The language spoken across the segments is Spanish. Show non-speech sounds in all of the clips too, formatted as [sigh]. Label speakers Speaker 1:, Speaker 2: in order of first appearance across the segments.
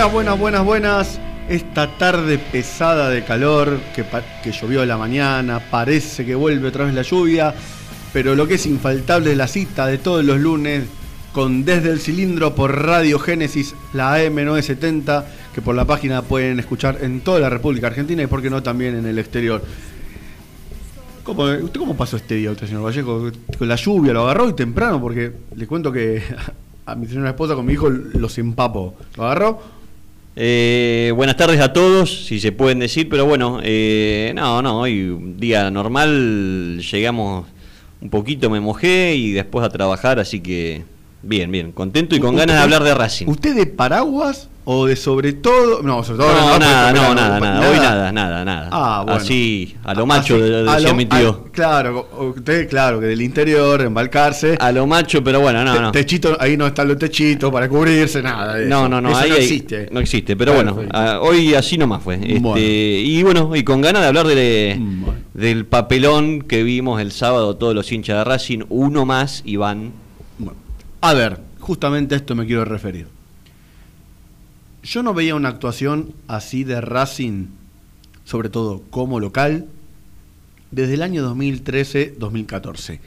Speaker 1: Buenas, buenas, buenas, buenas. Esta tarde pesada de calor que, llovió a la mañana, parece que vuelve otra vez la lluvia, pero lo que es infaltable es la cita de todos los lunes con Desde el Cilindro por Radio Génesis, la AM970, que por la página pueden escuchar en toda la República Argentina y por qué no también en el exterior. ¿Cómo, ¿Usted cómo pasó este día, usted, señor Vallejo? Con la lluvia, lo agarró y temprano, porque le cuento que [laughs] a mi señora esposa con mi hijo los empapo. ¿Lo agarró?
Speaker 2: Eh, buenas tardes a todos, si se pueden decir, pero bueno, eh, no, no, hoy un día normal, llegamos un poquito, me mojé y después a trabajar, así que bien, bien, contento y con ganas de hablar de Racing.
Speaker 1: ¿Usted de paraguas o de sobre todo? No, sobre todo
Speaker 2: No,
Speaker 1: no,
Speaker 2: nada, no, nada, nada, hoy nada, nada, nada.
Speaker 1: Ah, bueno.
Speaker 2: Así, a lo macho,
Speaker 1: Así,
Speaker 2: de- decía
Speaker 1: lo-
Speaker 2: mi tío.
Speaker 1: a- claro, usted, claro, que del interior, embalcarse.
Speaker 2: A lo macho, pero bueno, no,
Speaker 1: Te-
Speaker 2: no.
Speaker 1: Techito, ahí no están los techitos para cubrirse, nada. de
Speaker 2: No,
Speaker 1: eso.
Speaker 2: no, no,
Speaker 1: Eso
Speaker 2: ahí
Speaker 1: no existe.
Speaker 2: No existe, pero bueno, ah, hoy así nomás fue. Este,
Speaker 1: Bueno.
Speaker 2: Y bueno, y con ganas de hablar de,
Speaker 1: Bueno.
Speaker 2: del papelón que vimos el sábado todos los hinchas de Racing, uno más, Iván.
Speaker 1: Bueno, a ver, justamente a esto me quiero referir. Yo no veía una actuación así de Racing, sobre todo como local, desde el año 2013-2014.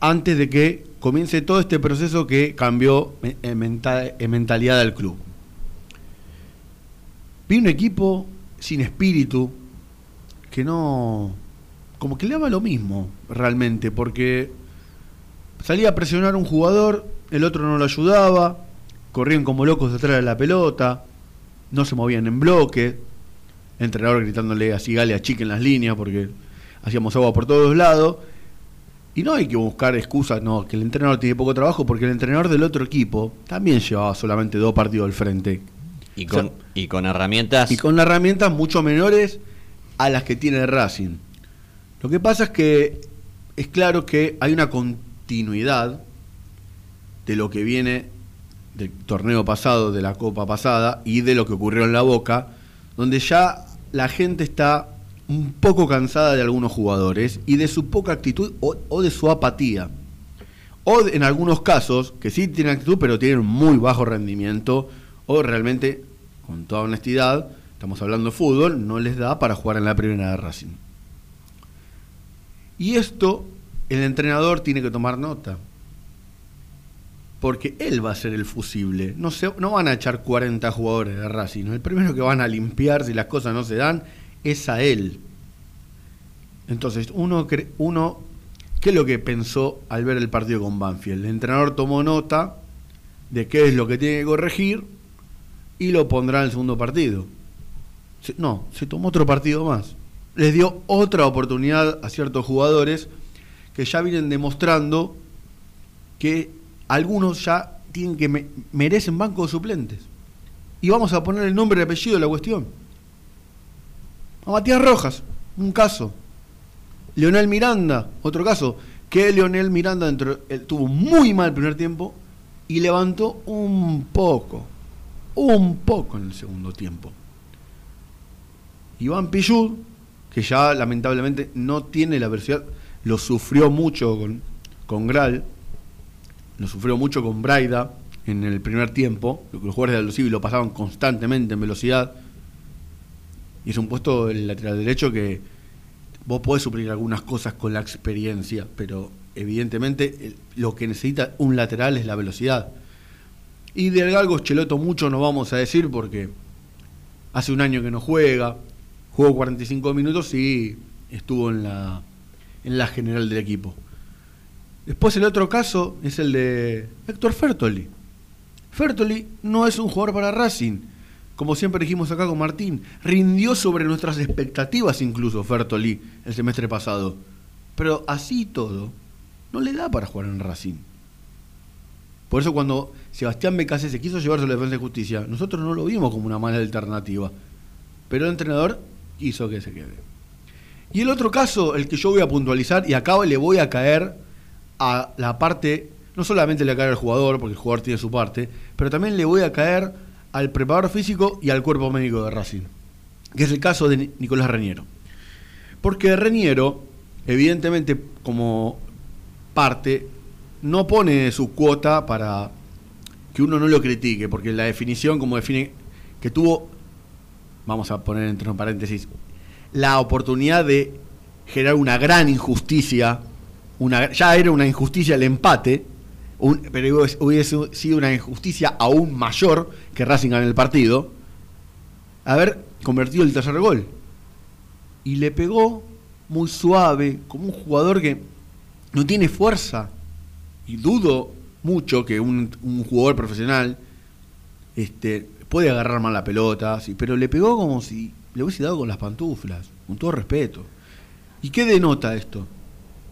Speaker 1: Antes de que comience todo este proceso que cambió eh, en, menta- en mentalidad del club. Vi un equipo sin espíritu, que no. como que le daba lo mismo, realmente, porque salía a presionar un jugador, el otro no lo ayudaba, corrían como locos detrás de la pelota, no se movían en bloque, el entrenador gritándole a Sigale a Chique en las líneas porque hacíamos agua por todos lados. Y no hay que buscar excusas, no, que el entrenador tiene poco trabajo porque el entrenador del otro equipo también llevaba solamente dos partidos al frente.
Speaker 2: Y
Speaker 1: O sea,
Speaker 2: con, y con herramientas.
Speaker 1: y con herramientas mucho menores a las que tiene Racing. Lo que pasa es que es claro que hay una continuidad de lo que viene del torneo pasado, de la copa pasada y de lo que ocurrió en la Boca, donde ya la gente está un poco cansada de algunos jugadores y de su poca actitud o, de su apatía. O en algunos casos, que sí tienen actitud, pero tienen muy bajo rendimiento, o realmente, con toda honestidad, estamos hablando de fútbol, no les da para jugar en la primera de Racing. Y esto, el entrenador tiene que tomar nota. Porque él va a ser el fusible. No, se, no van a echar 40 jugadores de Racing. El primero que van a limpiar si las cosas no se dan es a él. Entonces, uno, uno ¿qué es lo que pensó al ver el partido con Banfield? El entrenador tomó nota de qué es lo que tiene que corregir y lo pondrá en el segundo partido. No, se tomó otro partido más. Les dio otra oportunidad a ciertos jugadores que ya vienen demostrando que algunos ya tienen que me- merecen banco de suplentes. Y vamos a poner el nombre y apellido de la cuestión. A Matías Rojas, un caso. Leonel Miranda, otro caso. Que Leonel Miranda él tuvo muy mal el primer tiempo y levantó un poco. Un poco en el segundo tiempo. Iván Pillud, que ya lamentablemente no tiene la velocidad, lo sufrió mucho con, con Gral, lo sufrió mucho con Braida en el primer tiempo, los jugadores de Aldosivi lo pasaban constantemente en velocidad, y es un puesto del lateral derecho que vos podés suplir algunas cosas con la experiencia, pero evidentemente el- lo que necesita un lateral es la velocidad. Y del Galgo Cheloto mucho no vamos a decir porque hace un año que no juega, jugó 45 minutos y estuvo en la en la general del equipo. Después el otro caso es el de Héctor Fertoli. Fertoli no es un jugador para Racing. Como siempre dijimos acá con Martín, rindió sobre nuestras expectativas incluso Fertoli el semestre pasado. Pero así todo, no le da para jugar en Racing. Por eso cuando Sebastián Becasé se quiso llevarse a la defensa de justicia, nosotros no lo vimos como una mala alternativa. Pero el entrenador hizo que se quede. Y el otro caso, el que yo voy a puntualizar, y acá le voy a caer a la parte, no solamente le voy a caer al jugador, porque el jugador tiene su parte, pero también le voy a caer al preparador físico y al cuerpo médico de Racing, que es el caso de Nicolás Reñero. Porque Reñero, evidentemente, como parte, no pone su cuota para que uno no lo critique, porque la definición, como define, que tuvo, vamos a poner entre paréntesis, la oportunidad de generar una gran injusticia, una, ya era una injusticia el empate, pero hubiese sido una injusticia aún mayor que Racing en el partido, haber convertido el tercer gol. Y le pegó muy suave, como un jugador que no tiene fuerza. Y dudo mucho que un, jugador profesional este, puede agarrar mal la pelota, sí, pero le pegó como si le hubiese dado con las pantuflas, con todo respeto. ¿Y qué denota esto?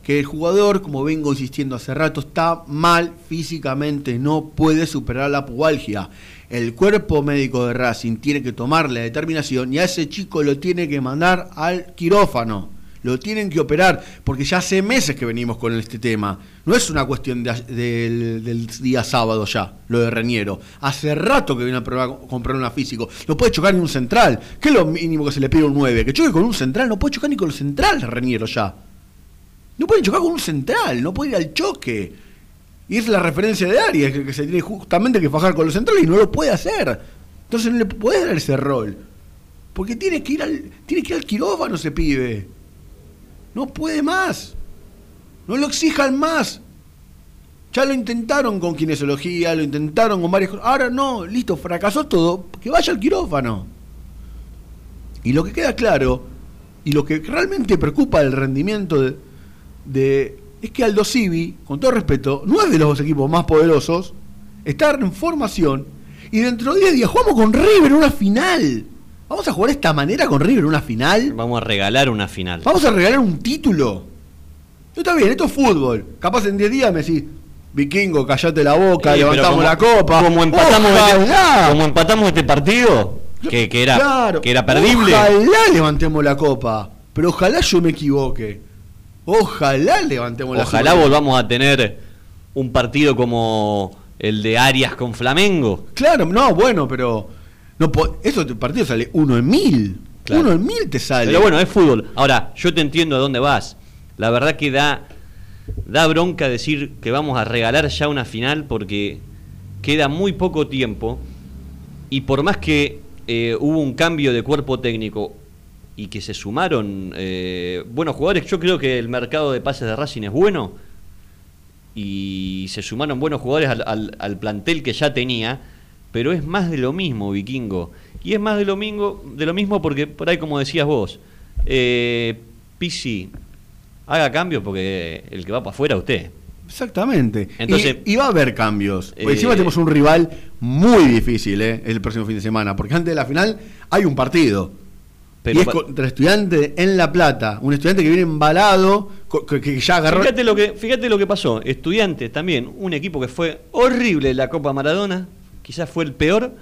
Speaker 1: Que el jugador, como vengo insistiendo hace rato, está mal físicamente, no puede superar la pubalgia. El cuerpo médico de Racing tiene que tomar la determinación y a ese chico lo tiene que mandar al quirófano lo tienen que operar, porque ya hace meses que venimos con este tema. No es una cuestión del día sábado ya, lo de Reñero. Hace rato que viene a probar, comprar una físico. No puede chocar ni un central. ¿Qué es lo mínimo que se le pide un 9? Que choque con un central. No puede chocar ni con el central Reñero ya. No puede chocar con un central, no puede ir al choque. Y es la referencia de Arias, que, se tiene justamente que fajar con los centrales y no lo puede hacer. Entonces no le puede dar ese rol. Porque tiene que ir al, tiene que ir al quirófano ese pibe. No puede más. No lo exijan más. Ya lo intentaron con kinesiología, lo intentaron con varias cosas. Ahora no, listo, fracasó todo. Que vaya al quirófano. Y lo que queda claro, y lo que realmente preocupa del rendimiento de, es que Aldo Civi, con todo respeto, no es de los equipos más poderosos, está en formación y dentro de 10 días jugamos con River en una final. ¿Vamos a jugar de esta manera con River una final?
Speaker 2: Vamos a regalar una final.
Speaker 1: ¿Vamos a regalar un título? Está bien, esto es fútbol. Capaz en 10 días me decís, Vikingo, callate la boca, levantamos la copa.
Speaker 2: Como empatamos, este, como empatamos este partido, que, era, que era perdible.
Speaker 1: Ojalá levantemos la copa, pero ojalá yo me equivoque. Ojalá levantemos la.
Speaker 2: Ojalá volvamos a tener un partido como el de Arias con Flamengo.
Speaker 1: Claro, no, bueno, pero no, eso partido sale uno en mil. Uno en mil te sale.
Speaker 2: Pero bueno, es fútbol. Ahora, yo te entiendo a dónde vas. La verdad que da, da bronca decir que vamos a regalar ya una final porque queda muy poco tiempo y por más que eh, hubo un cambio de cuerpo técnico y que se sumaron eh, buenos jugadores, yo creo que el mercado de pases de Racing es bueno y se sumaron buenos jugadores al plantel que ya tenía pero es más de lo mismo, vikingo. Y es más de lo mismo, de lo mismo porque por ahí, como decías vos, eh, Pisi, haga cambios porque el que va para afuera usted.
Speaker 1: Exactamente. Entonces, y, va a haber cambios. Porque encima eh, tenemos un rival muy difícil eh, el próximo fin de semana. Porque antes de la final hay un partido. Pero y es contra estudiante en La Plata. Un estudiante que viene embalado, que, ya agarró.
Speaker 2: Fíjate lo que, fíjate lo que pasó. Estudiantes también, un equipo que fue horrible en la Copa Maradona quizás fue el peor.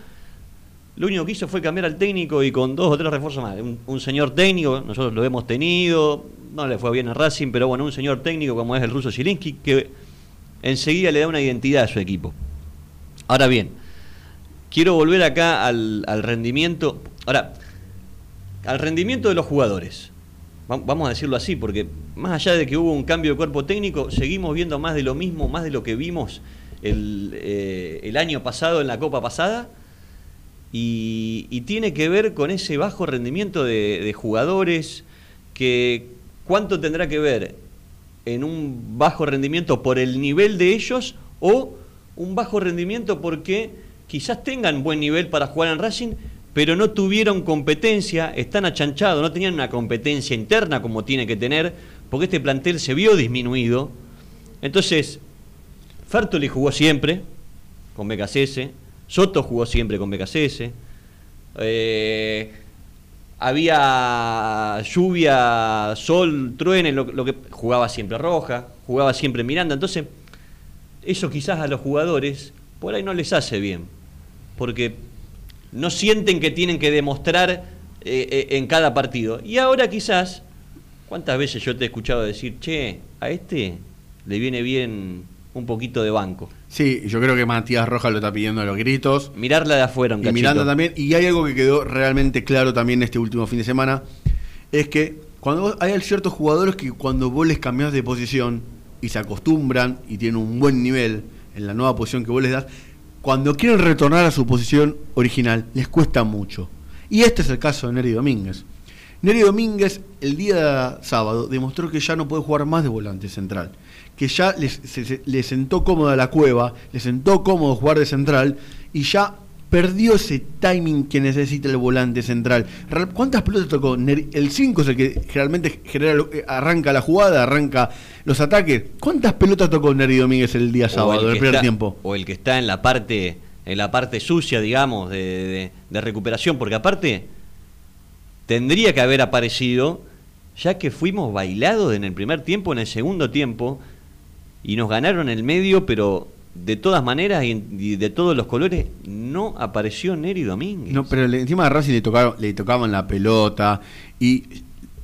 Speaker 2: Lo único que hizo fue cambiar al técnico y con dos o tres refuerzos más. Un, señor técnico, nosotros lo hemos tenido, no le fue bien a Racing, pero bueno, un señor técnico como es el ruso Zielinski, que enseguida le da una identidad a su equipo. Ahora bien, quiero volver acá al, rendimiento. Ahora, al rendimiento de los jugadores. Vamos a decirlo así, porque más allá de que hubo un cambio de cuerpo técnico, seguimos viendo más de lo mismo, más de lo que vimos eh, el, año pasado en la Copa pasada y, tiene que ver con ese bajo rendimiento de, jugadores que cuánto tendrá que ver en un bajo rendimiento por el nivel de ellos o un bajo rendimiento porque quizás tengan buen nivel para jugar en Racing, pero no tuvieron competencia, están achanchados, no tenían una competencia interna como tiene que tener porque este plantel se vio disminuido. Entonces, Fertoli jugó siempre con BKCS, Soto jugó siempre con BKCS, eh, había lluvia, sol, truene, lo, lo que jugaba siempre Roja, jugaba siempre Miranda. Entonces, eso quizás a los jugadores por ahí no les hace bien, porque no sienten que tienen que demostrar eh, eh, en cada partido. Y ahora quizás, ¿cuántas veces yo te he escuchado decir, che, a este le viene bien un poquito de banco?
Speaker 1: Sí, yo creo que Matías Rojas lo está pidiendo a los gritos.
Speaker 2: Mirarla de afuera un
Speaker 1: Y. Miranda también. Y hay algo que quedó realmente claro también este último fin de semana. Es que cuando vos- hay ciertos jugadores que cuando vos les cambiás de posición y se acostumbran y tienen un buen nivel en la nueva posición que vos les das, cuando quieren retornar a su posición original les cuesta mucho. Y este es el caso de Neri Domínguez. Neri Domínguez el día sábado demostró que ya no puede jugar más de volante central. Que ya le sentó cómoda la cueva, le sentó cómodo jugar de central y ya perdió ese timing que necesita el volante central. ¿Cuántas pelotas tocó? El 5 es el que generalmente genera eh, arranca la jugada, arranca los ataques. ¿Cuántas pelotas tocó Neri Domínguez el día sábado, el
Speaker 2: que
Speaker 1: primer
Speaker 2: está-
Speaker 1: tiempo?
Speaker 2: O el que está en la parte, en la parte sucia, digamos, de, de- de recuperación, porque aparte tendría que haber aparecido, ya que fuimos bailados en el primer tiempo, en el segundo tiempo, y nos ganaron el medio, pero de todas maneras y, de todos los colores, no apareció Neri Domínguez.
Speaker 1: No, pero encima de Racing le tocaron, le tocaban la pelota y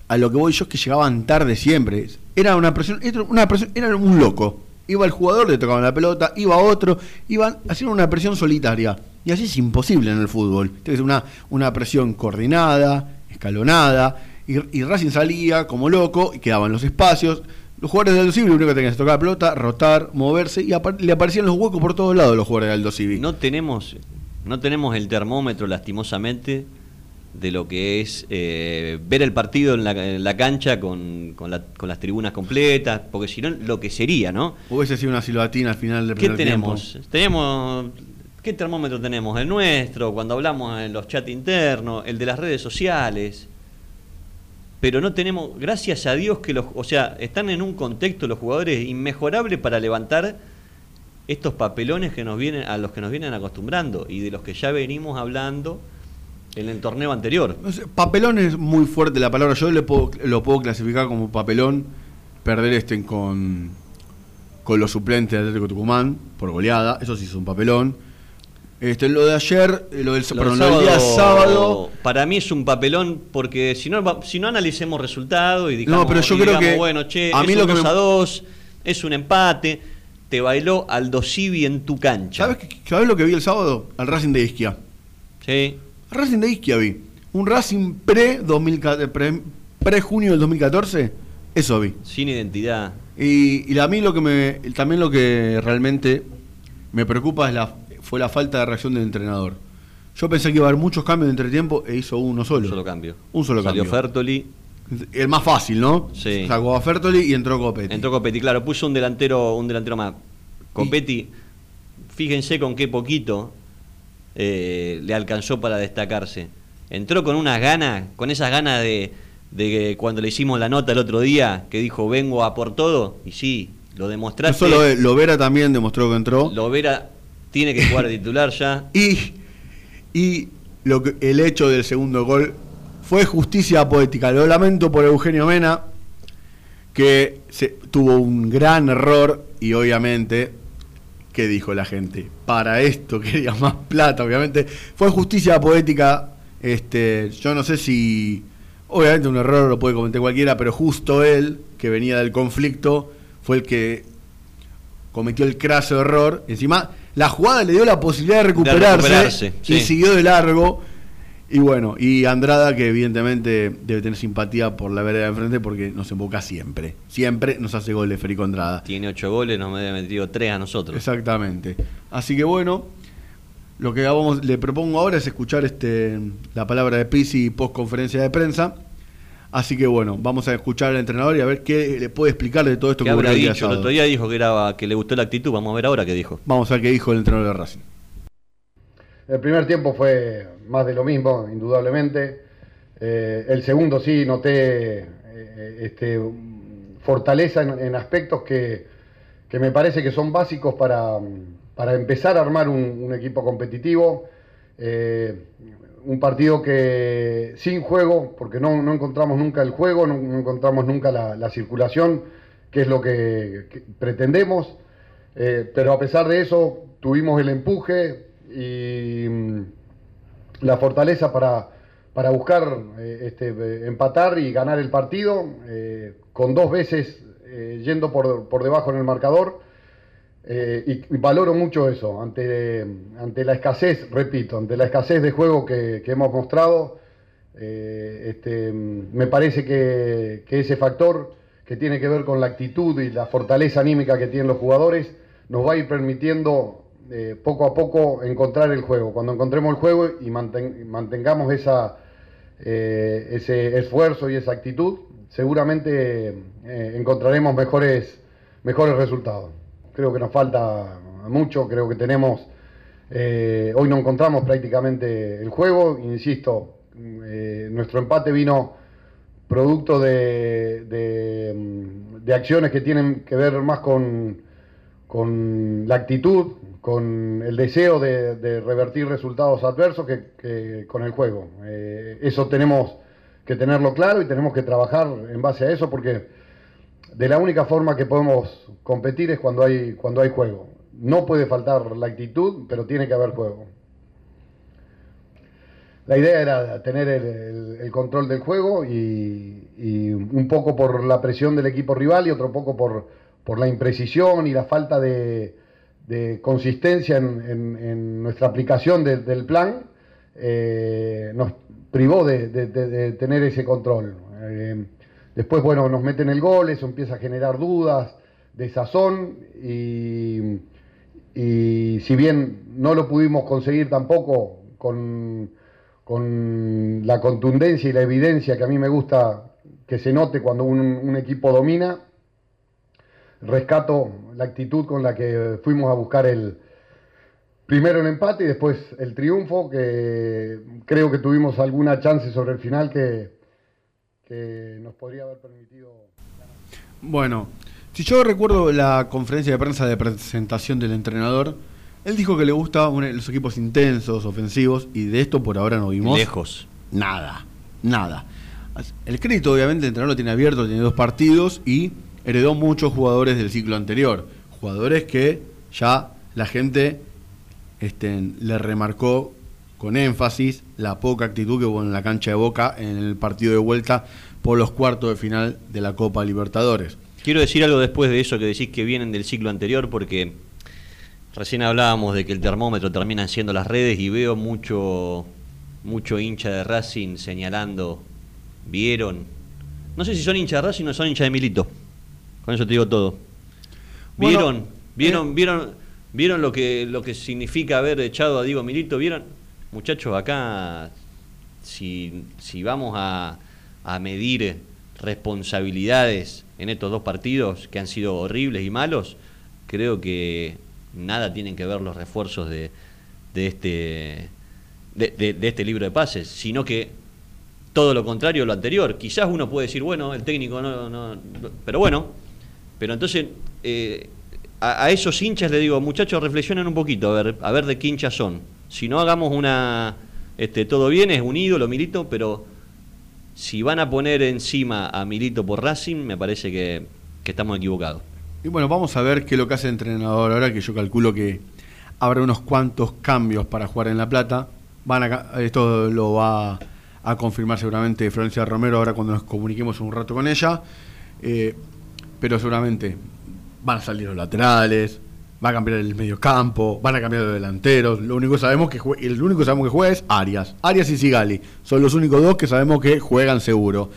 Speaker 1: a lo que voy yo es que llegaban tarde siempre. Era una presión, una presión, era un loco. Iba el jugador, le tocaban la pelota, iba otro, iban haciendo una presión solitaria. Y así es imposible en el fútbol. Tiene una, una presión coordinada, escalonada, y, y Racing salía como loco y quedaban los espacios. Los jugadores de Aldo Civi lo único que tenían que tocar la pelota, rotar, moverse, y apa- le aparecían los huecos por todos lados los jugadores de Aldo Civi.
Speaker 2: No tenemos, no tenemos el termómetro, lastimosamente, de lo que es eh, ver el partido en la, en la cancha con, con, la- con las tribunas completas, porque si no, lo que sería, ¿no?
Speaker 1: Hubiese sido una silbatina al final del
Speaker 2: ¿Qué
Speaker 1: primer
Speaker 2: tenemos?
Speaker 1: tiempo.
Speaker 2: Tenemos. ¿Qué termómetro tenemos? El nuestro, cuando hablamos en los chats internos, el de las redes sociales. Pero no tenemos, gracias a Dios que los, o sea, están en un contexto los jugadores inmejorable para levantar estos papelones que nos vienen, a los que nos vienen acostumbrando y de los que ya venimos hablando en el torneo anterior.
Speaker 1: Papelón es muy fuerte la palabra. Yo le puedo, lo puedo clasificar como papelón perder este con, con los suplentes de Atlético Tucumán por goleada. Eso sí es un papelón. Este, lo de ayer, eh, lo del,
Speaker 2: Lo
Speaker 1: perdón,
Speaker 2: del
Speaker 1: lo del día sábado.
Speaker 2: Para mí es un papelón porque si no, si no analicemos resultados y digamos,
Speaker 1: No, pero yo creo
Speaker 2: digamos,
Speaker 1: que
Speaker 2: bueno, che,
Speaker 1: a
Speaker 2: es
Speaker 1: mí
Speaker 2: un
Speaker 1: lo que
Speaker 2: 2
Speaker 1: me-
Speaker 2: a 2, es un empate, te bailó Aldo Civi en tu cancha.
Speaker 1: ¿Sabes, ¿Sabes lo que vi el sábado? Al Racing de Isquia.
Speaker 2: Sí.
Speaker 1: Al Racing de Isquia vi. Un Racing pre-junio pre, pre junio del 2014. Eso vi.
Speaker 2: Sin identidad.
Speaker 1: Y, y a mí lo que me, también lo que realmente me preocupa es la, fue la falta de reacción del entrenador. Yo pensé que iba a haber muchos cambios de entretiempo e hizo uno solo.
Speaker 2: Un solo cambio.
Speaker 1: Un solo
Speaker 2: Salió
Speaker 1: cambio.
Speaker 2: Fertoli,
Speaker 1: El más fácil, ¿no?
Speaker 2: Sí.
Speaker 1: Sacó a Fertoli y entró Copetti.
Speaker 2: entró Copetti, claro, puso un delantero, un delantero más. Copetti, fíjense con qué poquito eh, le alcanzó para destacarse. Entró con unas ganas, con esas ganas de, de que cuando le hicimos la nota el otro día, que dijo vengo a por todo, y sí, lo
Speaker 1: No
Speaker 2: demostraste.
Speaker 1: solo él, Lovera también demostró que entró.
Speaker 2: Lovera tiene que jugar de titular ya. [laughs]
Speaker 1: Y, y el hecho del segundo gol fue justicia poética. Lo lamento por Eugenio Mena, que tuvo un gran error y obviamente, ¿qué dijo la gente? Para esto [laughs] quería más plata, obviamente. Fue justicia poética. Este, yo no sé si, obviamente un error lo puede cometer cualquiera, pero justo él, que venía del conflicto, fue el que cometió el craso error. Encima, la jugada le dio la posibilidad de recuperarse,
Speaker 2: recuperarse,
Speaker 1: y
Speaker 2: sí.
Speaker 1: siguió de largo. Y bueno, y Andrada, que evidentemente debe tener simpatía por la vereda de enfrente porque nos emboca siempre. Siempre nos hace goles Federico Andrada.
Speaker 2: Tiene ocho goles, nos ha metido tres a nosotros.
Speaker 1: Exactamente. Así que bueno, lo que vamos, le propongo ahora es escuchar este la palabra de Pizzi post conferencia de prensa. Así que bueno, vamos a escuchar al entrenador y a ver qué le puede explicar de todo esto
Speaker 2: ¿Qué
Speaker 1: que
Speaker 2: habrá
Speaker 1: el
Speaker 2: dicho? El
Speaker 1: sábado.
Speaker 2: otro día dijo que, era, que le gustó la actitud, vamos a ver ahora qué dijo.
Speaker 1: Vamos a ver qué dijo el entrenador de Racing.
Speaker 3: El primer tiempo fue más de lo mismo, indudablemente. Eh, el segundo sí noté eh, este, fortaleza en, en aspectos que, que me parece que son básicos para, para empezar a armar un, un equipo competitivo. Eh, un partido que sin juego, porque no, no encontramos nunca el juego, no, encontramos nunca la, la, circulación, que es lo que, pretendemos. Eh, pero a pesar de eso, tuvimos el empuje y mm, la fortaleza para, para buscar eh, este, empatar y ganar el partido, eh, con dos veces eh, yendo por, por, debajo en el marcador. Y, y, valoro mucho eso, ante, ante la escasez, repito, ante la escasez de juego que, que hemos mostrado, este, me parece que, ese factor que tiene que ver con la actitud y la fortaleza anímica que tienen los jugadores, nos va a ir permitiendo eh, poco a poco encontrar el juego. Cuando encontremos el juego y manten, mantengamos esa, eh, ese esfuerzo y esa actitud, seguramente eh, encontraremos mejores, mejores resultados. Creo que nos falta mucho, creo que tenemos, eh, hoy no encontramos prácticamente el juego, insisto, nuestro empate vino producto de, acciones que tienen que ver más con la actitud, con el deseo de, revertir resultados adversos que, que con el juego. Eh, eso tenemos que tenerlo claro y tenemos que trabajar en base a eso porque de la única forma que podemos competir es cuando hay, cuando hay juego. No puede faltar la actitud, pero tiene que haber juego. La idea era tener el, control del juego y, un poco por la presión del equipo rival y otro poco por por la imprecisión y la falta de, consistencia en, nuestra aplicación de, del plan, eh, nos privó de, de, tener ese control. Eh, después, bueno, nos meten el gol, eso empieza a generar dudas, desazón, y, y si bien no lo pudimos conseguir tampoco con, con la contundencia y la evidencia que a mí me gusta que se note cuando un, un equipo domina, rescato la actitud con la que fuimos a buscar el primero el empate y después el triunfo, que creo que tuvimos alguna chance sobre el final que, que nos podría haber permitido.
Speaker 1: Bueno, si yo recuerdo la conferencia de prensa de presentación del entrenador, él dijo que le gustaban los equipos intensos, ofensivos, y de esto por ahora no vimos.
Speaker 2: Lejos.
Speaker 1: Nada, nada. El crédito, obviamente, el entrenador lo tiene abierto, tiene dos partidos y heredó muchos jugadores del ciclo anterior. Jugadores que ya la gente este, le remarcó con énfasis la poca actitud que hubo en la cancha de Boca en el partido de vuelta por los cuartos de final de la Copa Libertadores.
Speaker 2: Quiero decir algo después de eso que decís que vienen del ciclo anterior porque recién hablábamos de que el termómetro termina siendo las redes y veo mucho mucho hincha de Racing señalando, vieron, no sé si son hinchas de Racing o son hinchas de Milito. Con eso te digo todo. ¿Vieron? Bueno, ¿Vieron? Eh. ¿Vieron? ¿Vieron lo que, lo que significa haber echado a Diego Milito? ¿Vieron? Muchachos, acá, si, si vamos a, a medir responsabilidades en estos dos partidos que han sido horribles y malos, creo que nada tienen que ver los refuerzos de, de este de, de, este libro de pases, sino que todo lo contrario lo anterior. Quizás uno puede decir, bueno, el técnico no, no, pero bueno, pero entonces, eh, a, a, esos hinchas le digo, muchachos, reflexionen un poquito, a ver, a ver de qué hinchas son. Si no hagamos una. Este, todo bien, es un ídolo, Milito, pero si van a poner encima a Milito por Racing, me parece que, que estamos equivocados.
Speaker 1: Y bueno, vamos a ver qué es lo que hace el entrenador ahora, que yo calculo que habrá unos cuantos cambios para jugar en La Plata. Van a, esto lo va a confirmar seguramente Florencia Romero ahora cuando nos comuniquemos un rato con ella. Eh, pero seguramente van a salir los laterales, va a cambiar el medio campo, van a cambiar los delanteros. Lo único que sabemos que juega, el único que sabemos que juega es Arias. Arias y Sigali. Son los únicos dos que sabemos que juegan seguro.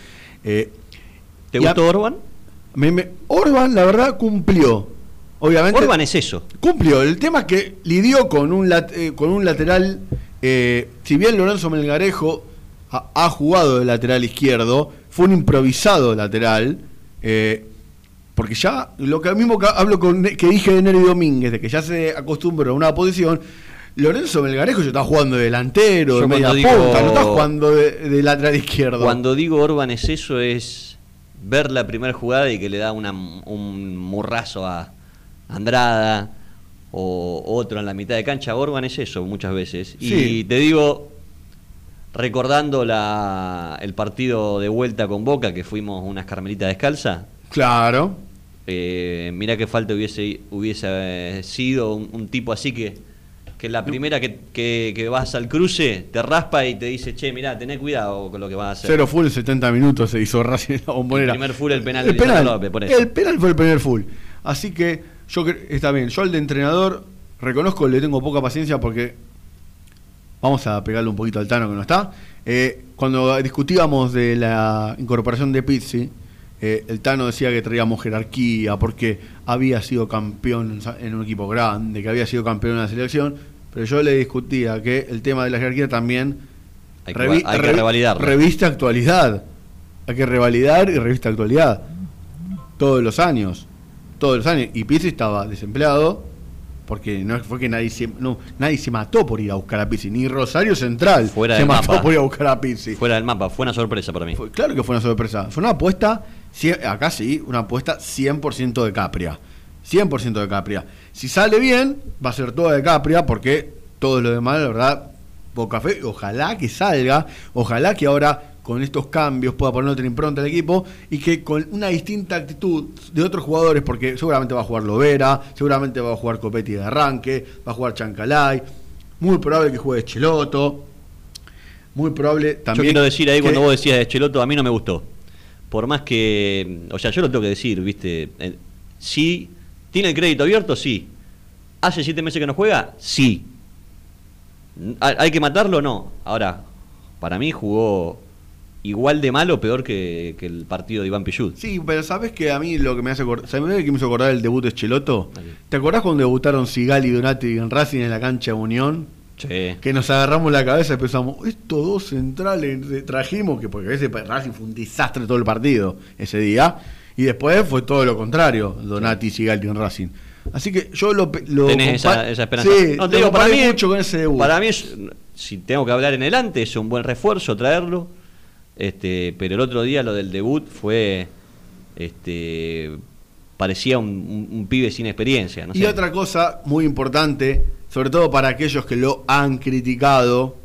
Speaker 2: Eh, ¿Te gustó Orban?
Speaker 1: Me, me, Orban, la verdad, cumplió. Obviamente.
Speaker 2: Orban es eso.
Speaker 1: Cumplió. El tema es que lidió con un, lat, eh, con un lateral. Eh, si bien Lorenzo Melgarejo ha, ha, jugado de lateral izquierdo, fue un improvisado lateral. Eh, porque ya lo que mismo que hablo con que dije de Nery Domínguez, de que ya se acostumbró a una posición, Lorenzo Melgarejo ya está jugando de delantero,
Speaker 2: Yo
Speaker 1: de media
Speaker 2: digo,
Speaker 1: punta, no está jugando de, de, lateral izquierdo.
Speaker 2: Cuando digo Orban es eso, es ver la primera jugada y que le da una- un murrazo a Andrada o otro en la mitad de cancha. Orban es eso muchas veces. Y te digo, recordando la, el partido de vuelta con Boca, que fuimos unas carmelitas descalzas,
Speaker 1: Claro.
Speaker 2: Eh, mira qué falta hubiese, hubiese eh, sido un, un tipo así que, que la primera que, que- que vas al cruce te raspa y te dice, che, mirá, tené cuidado con lo que vas a hacer.
Speaker 1: Cero full, 70 minutos se hizo [laughs] Racing en la bombonera.
Speaker 2: El primer full, el penal
Speaker 1: el
Speaker 2: de
Speaker 1: penal,
Speaker 2: López, por eso.
Speaker 1: El penal fue el primer full. Así que yo está bien. Yo al de entrenador reconozco le tengo poca paciencia porque vamos a pegarle un poquito al Tano que no está. Eh, cuando discutíamos de la incorporación de Pizzi, eh, el Tano decía que traíamos jerarquía porque había sido campeón en un equipo grande, que había sido campeón en la selección, pero yo le discutía que el tema de la jerarquía también
Speaker 2: Hay que
Speaker 1: revi-
Speaker 2: va- hay que
Speaker 1: revi-
Speaker 2: revalidarlo.
Speaker 1: Reviste actualidad. Hay que revalidar y revista actualidad. Todos los años. Todos los años. Y Pizzi estaba desempleado porque no fue que nadie se, no, nadie se mató por ir a buscar a Pizzi. Ni Rosario Central
Speaker 2: Fuera
Speaker 1: se
Speaker 2: del
Speaker 1: mató
Speaker 2: mapa.
Speaker 1: por ir a buscar a Pizzi.
Speaker 2: Fuera del mapa, fue una sorpresa para mí.
Speaker 1: Fue- claro que fue una sorpresa. Fue una apuesta, acá sí, una apuesta 100% de Capria. 100% de Capria. Si sale bien, va a ser toda de Capria, porque todo lo demás, la verdad, poca fe. Ojalá que salga, ojalá que ahora con estos cambios pueda poner otra impronta al equipo y que con una distinta actitud de otros jugadores, porque seguramente va a jugar Lovera, seguramente va a jugar Copetti de arranque, va a jugar Chancalay, muy probable que juegue Cheloto, muy probable
Speaker 2: Yo
Speaker 1: también.
Speaker 2: quiero decir ahí
Speaker 1: que-
Speaker 2: cuando vos decías de Cheloto, a mí no me gustó. Por más que, o sea, yo lo tengo que decir, ¿viste? Eh, Sí, ¿tiene el crédito abierto? Sí. ¿Hace siete meses que no juega? Sí. ¿Hay que matarlo? No. Ahora, para mí jugó igual de malo o peor que, que el partido de Iván Pichud.
Speaker 1: Sí, pero sabes que a mí lo que me hace acordar, ¿sabes qué me hizo acordar el debut de Cheloto? ¿Te acordás cuando debutaron Sigali y Donati en Racing en la cancha de Unión? Que nos agarramos la cabeza y pensamos, estos dos centrales eh, trajimos, que porque ese Racing fue un desastre todo el partido ese día, y después fue todo lo contrario, Donati y Sigali en Racing. Así que yo lo, lo
Speaker 2: Tenés esa, esa esperanza.
Speaker 1: Sí,
Speaker 2: No,
Speaker 1: lo
Speaker 2: te digo, para mí,
Speaker 1: mucho con ese debut.
Speaker 2: Para mí, es, si tengo que hablar en el ante, es un buen refuerzo traerlo. Este, pero el otro día lo del debut fue. Este, parecía un, un- un pibe sin experiencia. No
Speaker 1: Y
Speaker 2: sé.
Speaker 1: otra cosa muy importante, sobre todo para aquellos que lo han criticado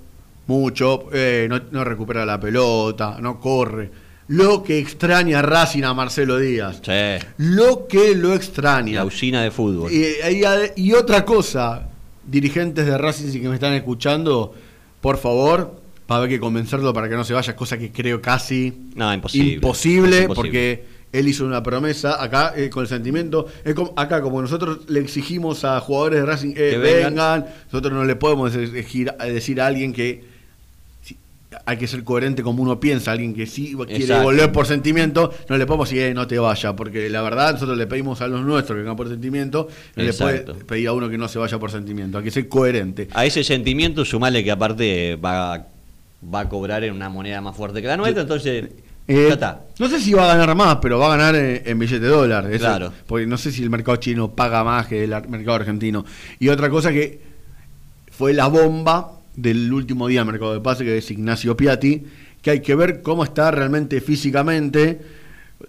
Speaker 1: mucho, eh, no, no recupera la pelota, no corre. Lo que extraña a Racing a Marcelo Díaz.
Speaker 2: Che,
Speaker 1: Lo que lo extraña.
Speaker 2: la usina de fútbol.
Speaker 1: Y, y ade- y otra cosa, dirigentes de Racing si que me están escuchando, por favor, va a haber que convencerlo para que no se vaya, cosa que creo casi
Speaker 2: No, imposible.
Speaker 1: imposible,
Speaker 2: Imposible.
Speaker 1: porque él hizo una promesa acá eh, con el sentimiento. Es como- acá, como nosotros le exigimos a jugadores de Racing eh,
Speaker 2: Que
Speaker 1: vengan.
Speaker 2: vengan.
Speaker 1: nosotros no le podemos exigir, a decir a alguien que. hay que ser coherente como uno piensa, alguien que sí quiere
Speaker 2: Exacto.
Speaker 1: volver por sentimiento, no le podemos decir, eh, no te vaya, porque la verdad nosotros le pedimos a los nuestros que vengan por sentimiento, no le puede pedir a uno que no se vaya por sentimiento, hay que ser coherente.
Speaker 2: A ese sentimiento sumale que aparte va, va a cobrar en una moneda más fuerte que la nuestra, entonces
Speaker 1: Eh,
Speaker 2: ya está.
Speaker 1: No sé si va a ganar más, pero va a ganar en, en billete de dólar. eso-
Speaker 2: Claro.
Speaker 1: Porque no sé si el mercado chino paga más que el mercado argentino. Y otra cosa que fue la bomba del último día del mercado de pase, que es Ignacio Piatti, que hay que ver cómo está realmente físicamente.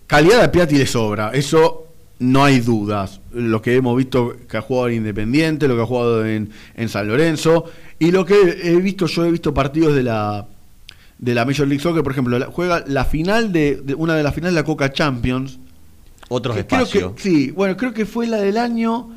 Speaker 1: Calidad de Piatti le sobra, eso no hay dudas. Lo que hemos visto que ha jugado en Independiente, lo que ha jugado en, en San Lorenzo, y lo que he visto, yo he visto partidos de la de la Major League Soccer, por ejemplo, la- juega la final de, de- una de las finales de la Coca Champions.
Speaker 2: Otros
Speaker 1: creo
Speaker 2: espacios.
Speaker 1: que, sí, bueno, creo que fue la del año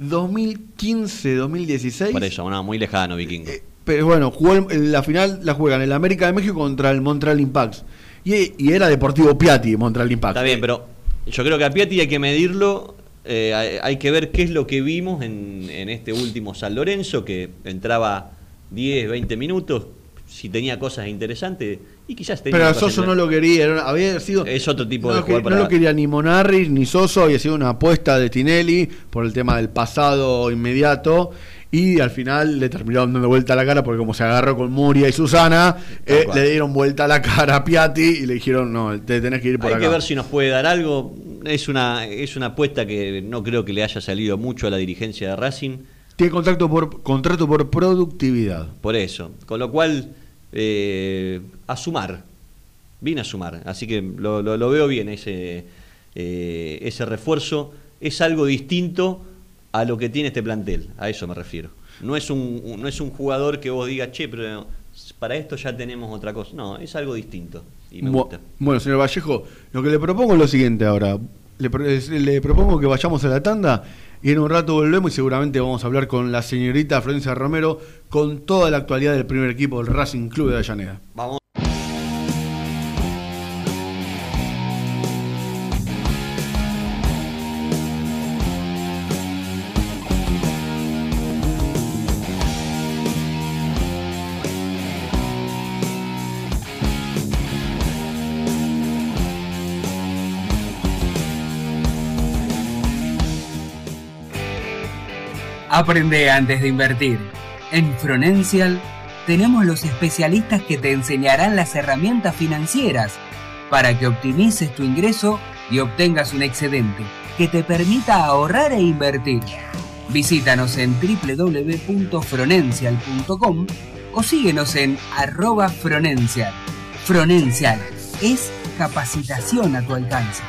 Speaker 1: 2015-2016.
Speaker 2: Por eso, no, muy lejano, Vikingo.
Speaker 1: Eh, pero bueno, jugó el- en la final la juegan el América de México contra el Montreal Impact. Y, y era Deportivo Piatti, Montreal Impact.
Speaker 2: Está bien, pero yo creo que a Piatti hay que medirlo, eh, hay, hay que ver qué es lo que vimos en, en este último San Lorenzo, que entraba 10, 20 minutos, si tenía cosas interesantes, y quizás tenía
Speaker 1: Pero a Soso no lo quería, había sido.
Speaker 2: Es otro tipo
Speaker 1: no
Speaker 2: de jugador
Speaker 1: No lo quería ni Monarri ni Soso, había sido una apuesta de Tinelli por el tema del pasado inmediato. Y al final le terminaron dando vuelta a la cara porque como se agarró con Muria y Susana, eh, le dieron vuelta a la cara a Piatti y le dijeron, no, te tenés que ir por
Speaker 2: Hay
Speaker 1: acá.
Speaker 2: que ver si nos puede dar algo. Es una, es una apuesta que no creo que le haya salido mucho a la dirigencia de Racing.
Speaker 1: Tiene contacto por, contrato por productividad.
Speaker 2: Por eso. Con lo cual, eh, a sumar. Vine a sumar, así que lo, lo- lo veo bien ese, eh, ese refuerzo. Es algo distinto a lo que tiene este plantel, a eso me refiero. No es un, un- no es un jugador que vos digas, che, pero para esto ya tenemos otra cosa. No, es algo distinto y me
Speaker 1: Bu-
Speaker 2: gusta.
Speaker 1: Bueno, señor Vallejo, lo que le propongo es lo siguiente ahora. Le, le propongo que vayamos a la tanda y en un rato volvemos y seguramente vamos a hablar con la señorita Florencia Romero con toda la actualidad del primer equipo del Racing Club de Avellaneda.
Speaker 2: Vamos.
Speaker 4: Aprende antes de invertir. En Fronencial tenemos los especialistas que te enseñarán las herramientas financieras para que optimices tu ingreso y obtengas un excedente que te permita ahorrar e invertir. Visítanos en www.fronencial.com o síguenos en arroba Fronencial. Fronencial es capacitación a tu alcance.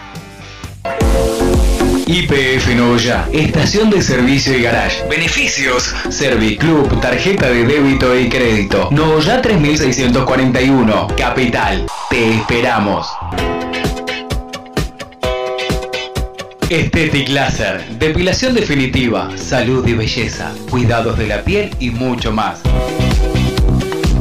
Speaker 5: IPF Novoya, estación de servicio y garage. Beneficios: Serviclub, tarjeta de débito y crédito. Novoya 3641, Capital. Te esperamos. Estetic Laser, depilación definitiva, salud y belleza, cuidados de la piel y mucho más.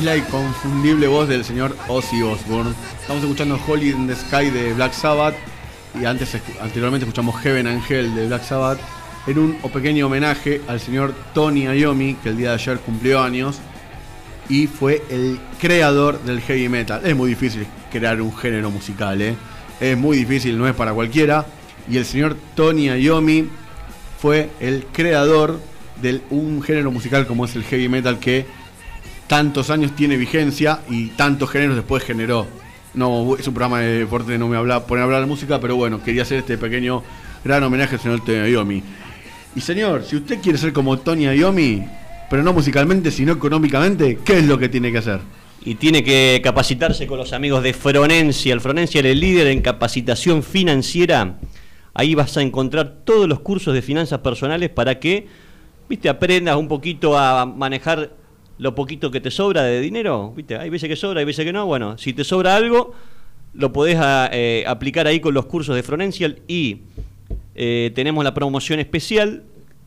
Speaker 1: Es la inconfundible voz del señor Ozzy Osbourne. Estamos escuchando Holy in the Sky de Black Sabbath y antes anteriormente escuchamos Heaven and Hell de Black Sabbath en un pequeño homenaje al señor Tony Iommi que el día de ayer cumplió años y fue el creador del heavy metal. Es muy difícil crear un género musical, ¿eh? es muy difícil, no es para cualquiera. Y el señor Tony Iommi fue el creador de un género musical como es el heavy metal que tantos años tiene vigencia y tantos géneros después generó. No, es un programa de deporte, no me habla, pone a hablar de música, pero bueno, quería hacer este pequeño gran homenaje al señor Tony Iommi. Y señor, si usted quiere ser como Tony Iommi, pero no musicalmente, sino económicamente, ¿qué es lo que tiene que hacer?
Speaker 2: Y tiene que capacitarse con los amigos de Fronencia. El Fronencia es el líder en capacitación financiera. Ahí vas a encontrar todos los cursos de finanzas personales para que, viste, aprendas un poquito a manejar lo poquito que te sobra de dinero. Viste, hay veces que sobra, hay veces que no. Bueno, si te sobra algo, lo podés a- eh, aplicar ahí con los cursos de Fronencial y eh, tenemos la promoción especial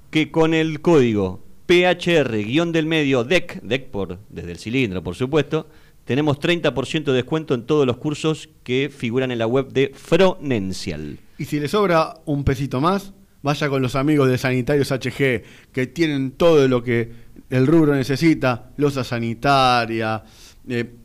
Speaker 2: que con el código PHR-del medio DEC, DEC por, desde el cilindro por supuesto, tenemos 30% de descuento en todos los cursos que figuran en la web de Fronencial.
Speaker 1: Y si le sobra un pesito más, vaya con los amigos de Sanitarios HG, que tienen todo lo que el rubro necesita, losa sanitaria, eh,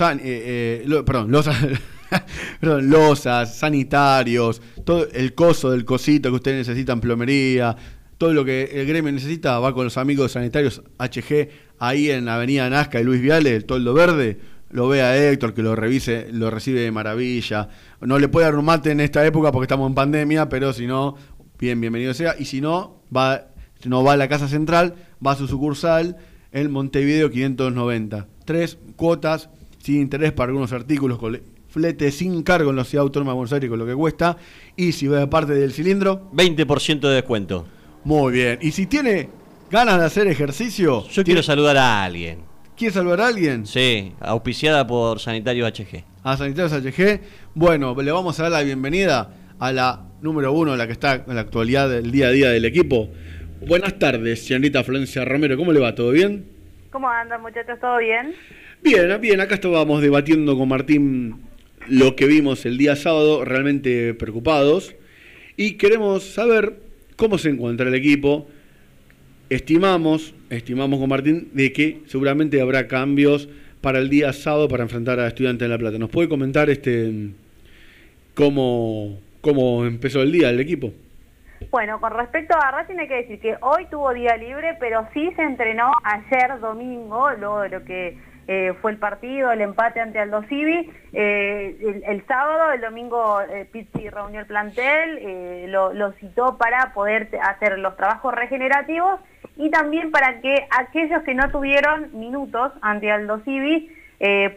Speaker 1: eh, eh, perdón, [laughs] perdón, losas, sanitarios, todo el coso del cosito que ustedes necesitan, plomería, todo lo que el gremio necesita, va con los amigos sanitarios HG ahí en Avenida Nazca y Luis Viale, el toldo verde. Lo ve a Héctor, que lo revise, lo recibe de maravilla. No le puede dar un mate en esta época porque estamos en pandemia, pero si no, bien, bienvenido sea. Y si no, va, no va a la casa central, va a su sucursal en Montevideo 590. Tres cuotas sin interés para algunos artículos, con le- flete sin cargo en la Ciudad Autónoma de Buenos Aires con lo que cuesta. Y si va parte del cilindro,
Speaker 2: 20% de descuento.
Speaker 1: muy bien. Y si tiene ganas de hacer ejercicio,
Speaker 2: Yo quiero saludar a alguien.
Speaker 1: ¿quiere salvar a alguien?
Speaker 2: Sí, auspiciada por Sanitarios HG.
Speaker 1: a Sanitarios HG. Bueno, le vamos a dar la bienvenida a la número uno, la que está en la actualidad del día a día del equipo. Buenas tardes, señorita Florencia Romero. ¿Cómo le va? ¿Todo bien?
Speaker 6: ¿Cómo andan muchachos? ¿Todo bien?
Speaker 1: Bien, bien. Acá estábamos debatiendo con Martín lo que vimos el día sábado, realmente preocupados. Y queremos saber cómo se encuentra el equipo. Estimamos, estimamos con Martín, de que seguramente habrá cambios para el día sábado para enfrentar a Estudiantes de La Plata. ¿Nos puede comentar este cómo, cómo empezó el día el equipo?
Speaker 6: Bueno, con respecto a Racing hay que decir que hoy tuvo día libre, pero sí se entrenó ayer domingo, luego de lo que eh, fue el partido, el empate ante Aldo Civi. Eh, el, sábado, el domingo, eh, Pizzi reunió el plantel, eh, lo, citó para poder hacer los trabajos regenerativos y también para que aquellos que no tuvieron minutos ante Aldo Civi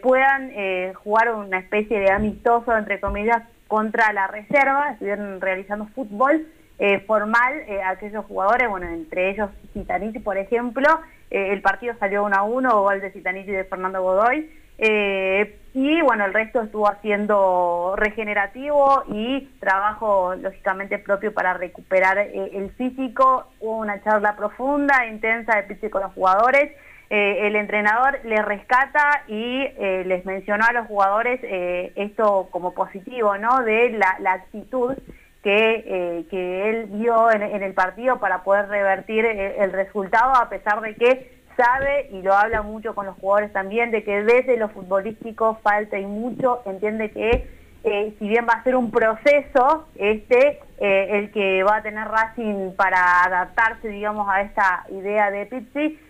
Speaker 6: puedan jugar una especie de amistoso, entre comillas, contra la reserva, estuvieron realizando fútbol eh, formal, eh, aquellos jugadores, bueno, entre ellos Citaniti, por ejemplo, eh, el partido salió 1 a 1, gol de Citaniti y de Fernando Godoy, eh, y bueno, el resto estuvo haciendo regenerativo y trabajo lógicamente propio para recuperar el físico, hubo una charla profunda, intensa de Pizzi con los jugadores, el entrenador les rescata y les mencionó a los jugadores esto como positivo, ¿no? De la actitud que, eh, que él vio en, el partido para poder revertir eh, el resultado, a pesar de que sabe, y lo habla mucho con los jugadores también, de que desde lo futbolístico falta y mucho, entiende que eh, si bien va a ser un proceso, este, el que va a tener Racing para adaptarse, digamos, a esta idea de Pizzi,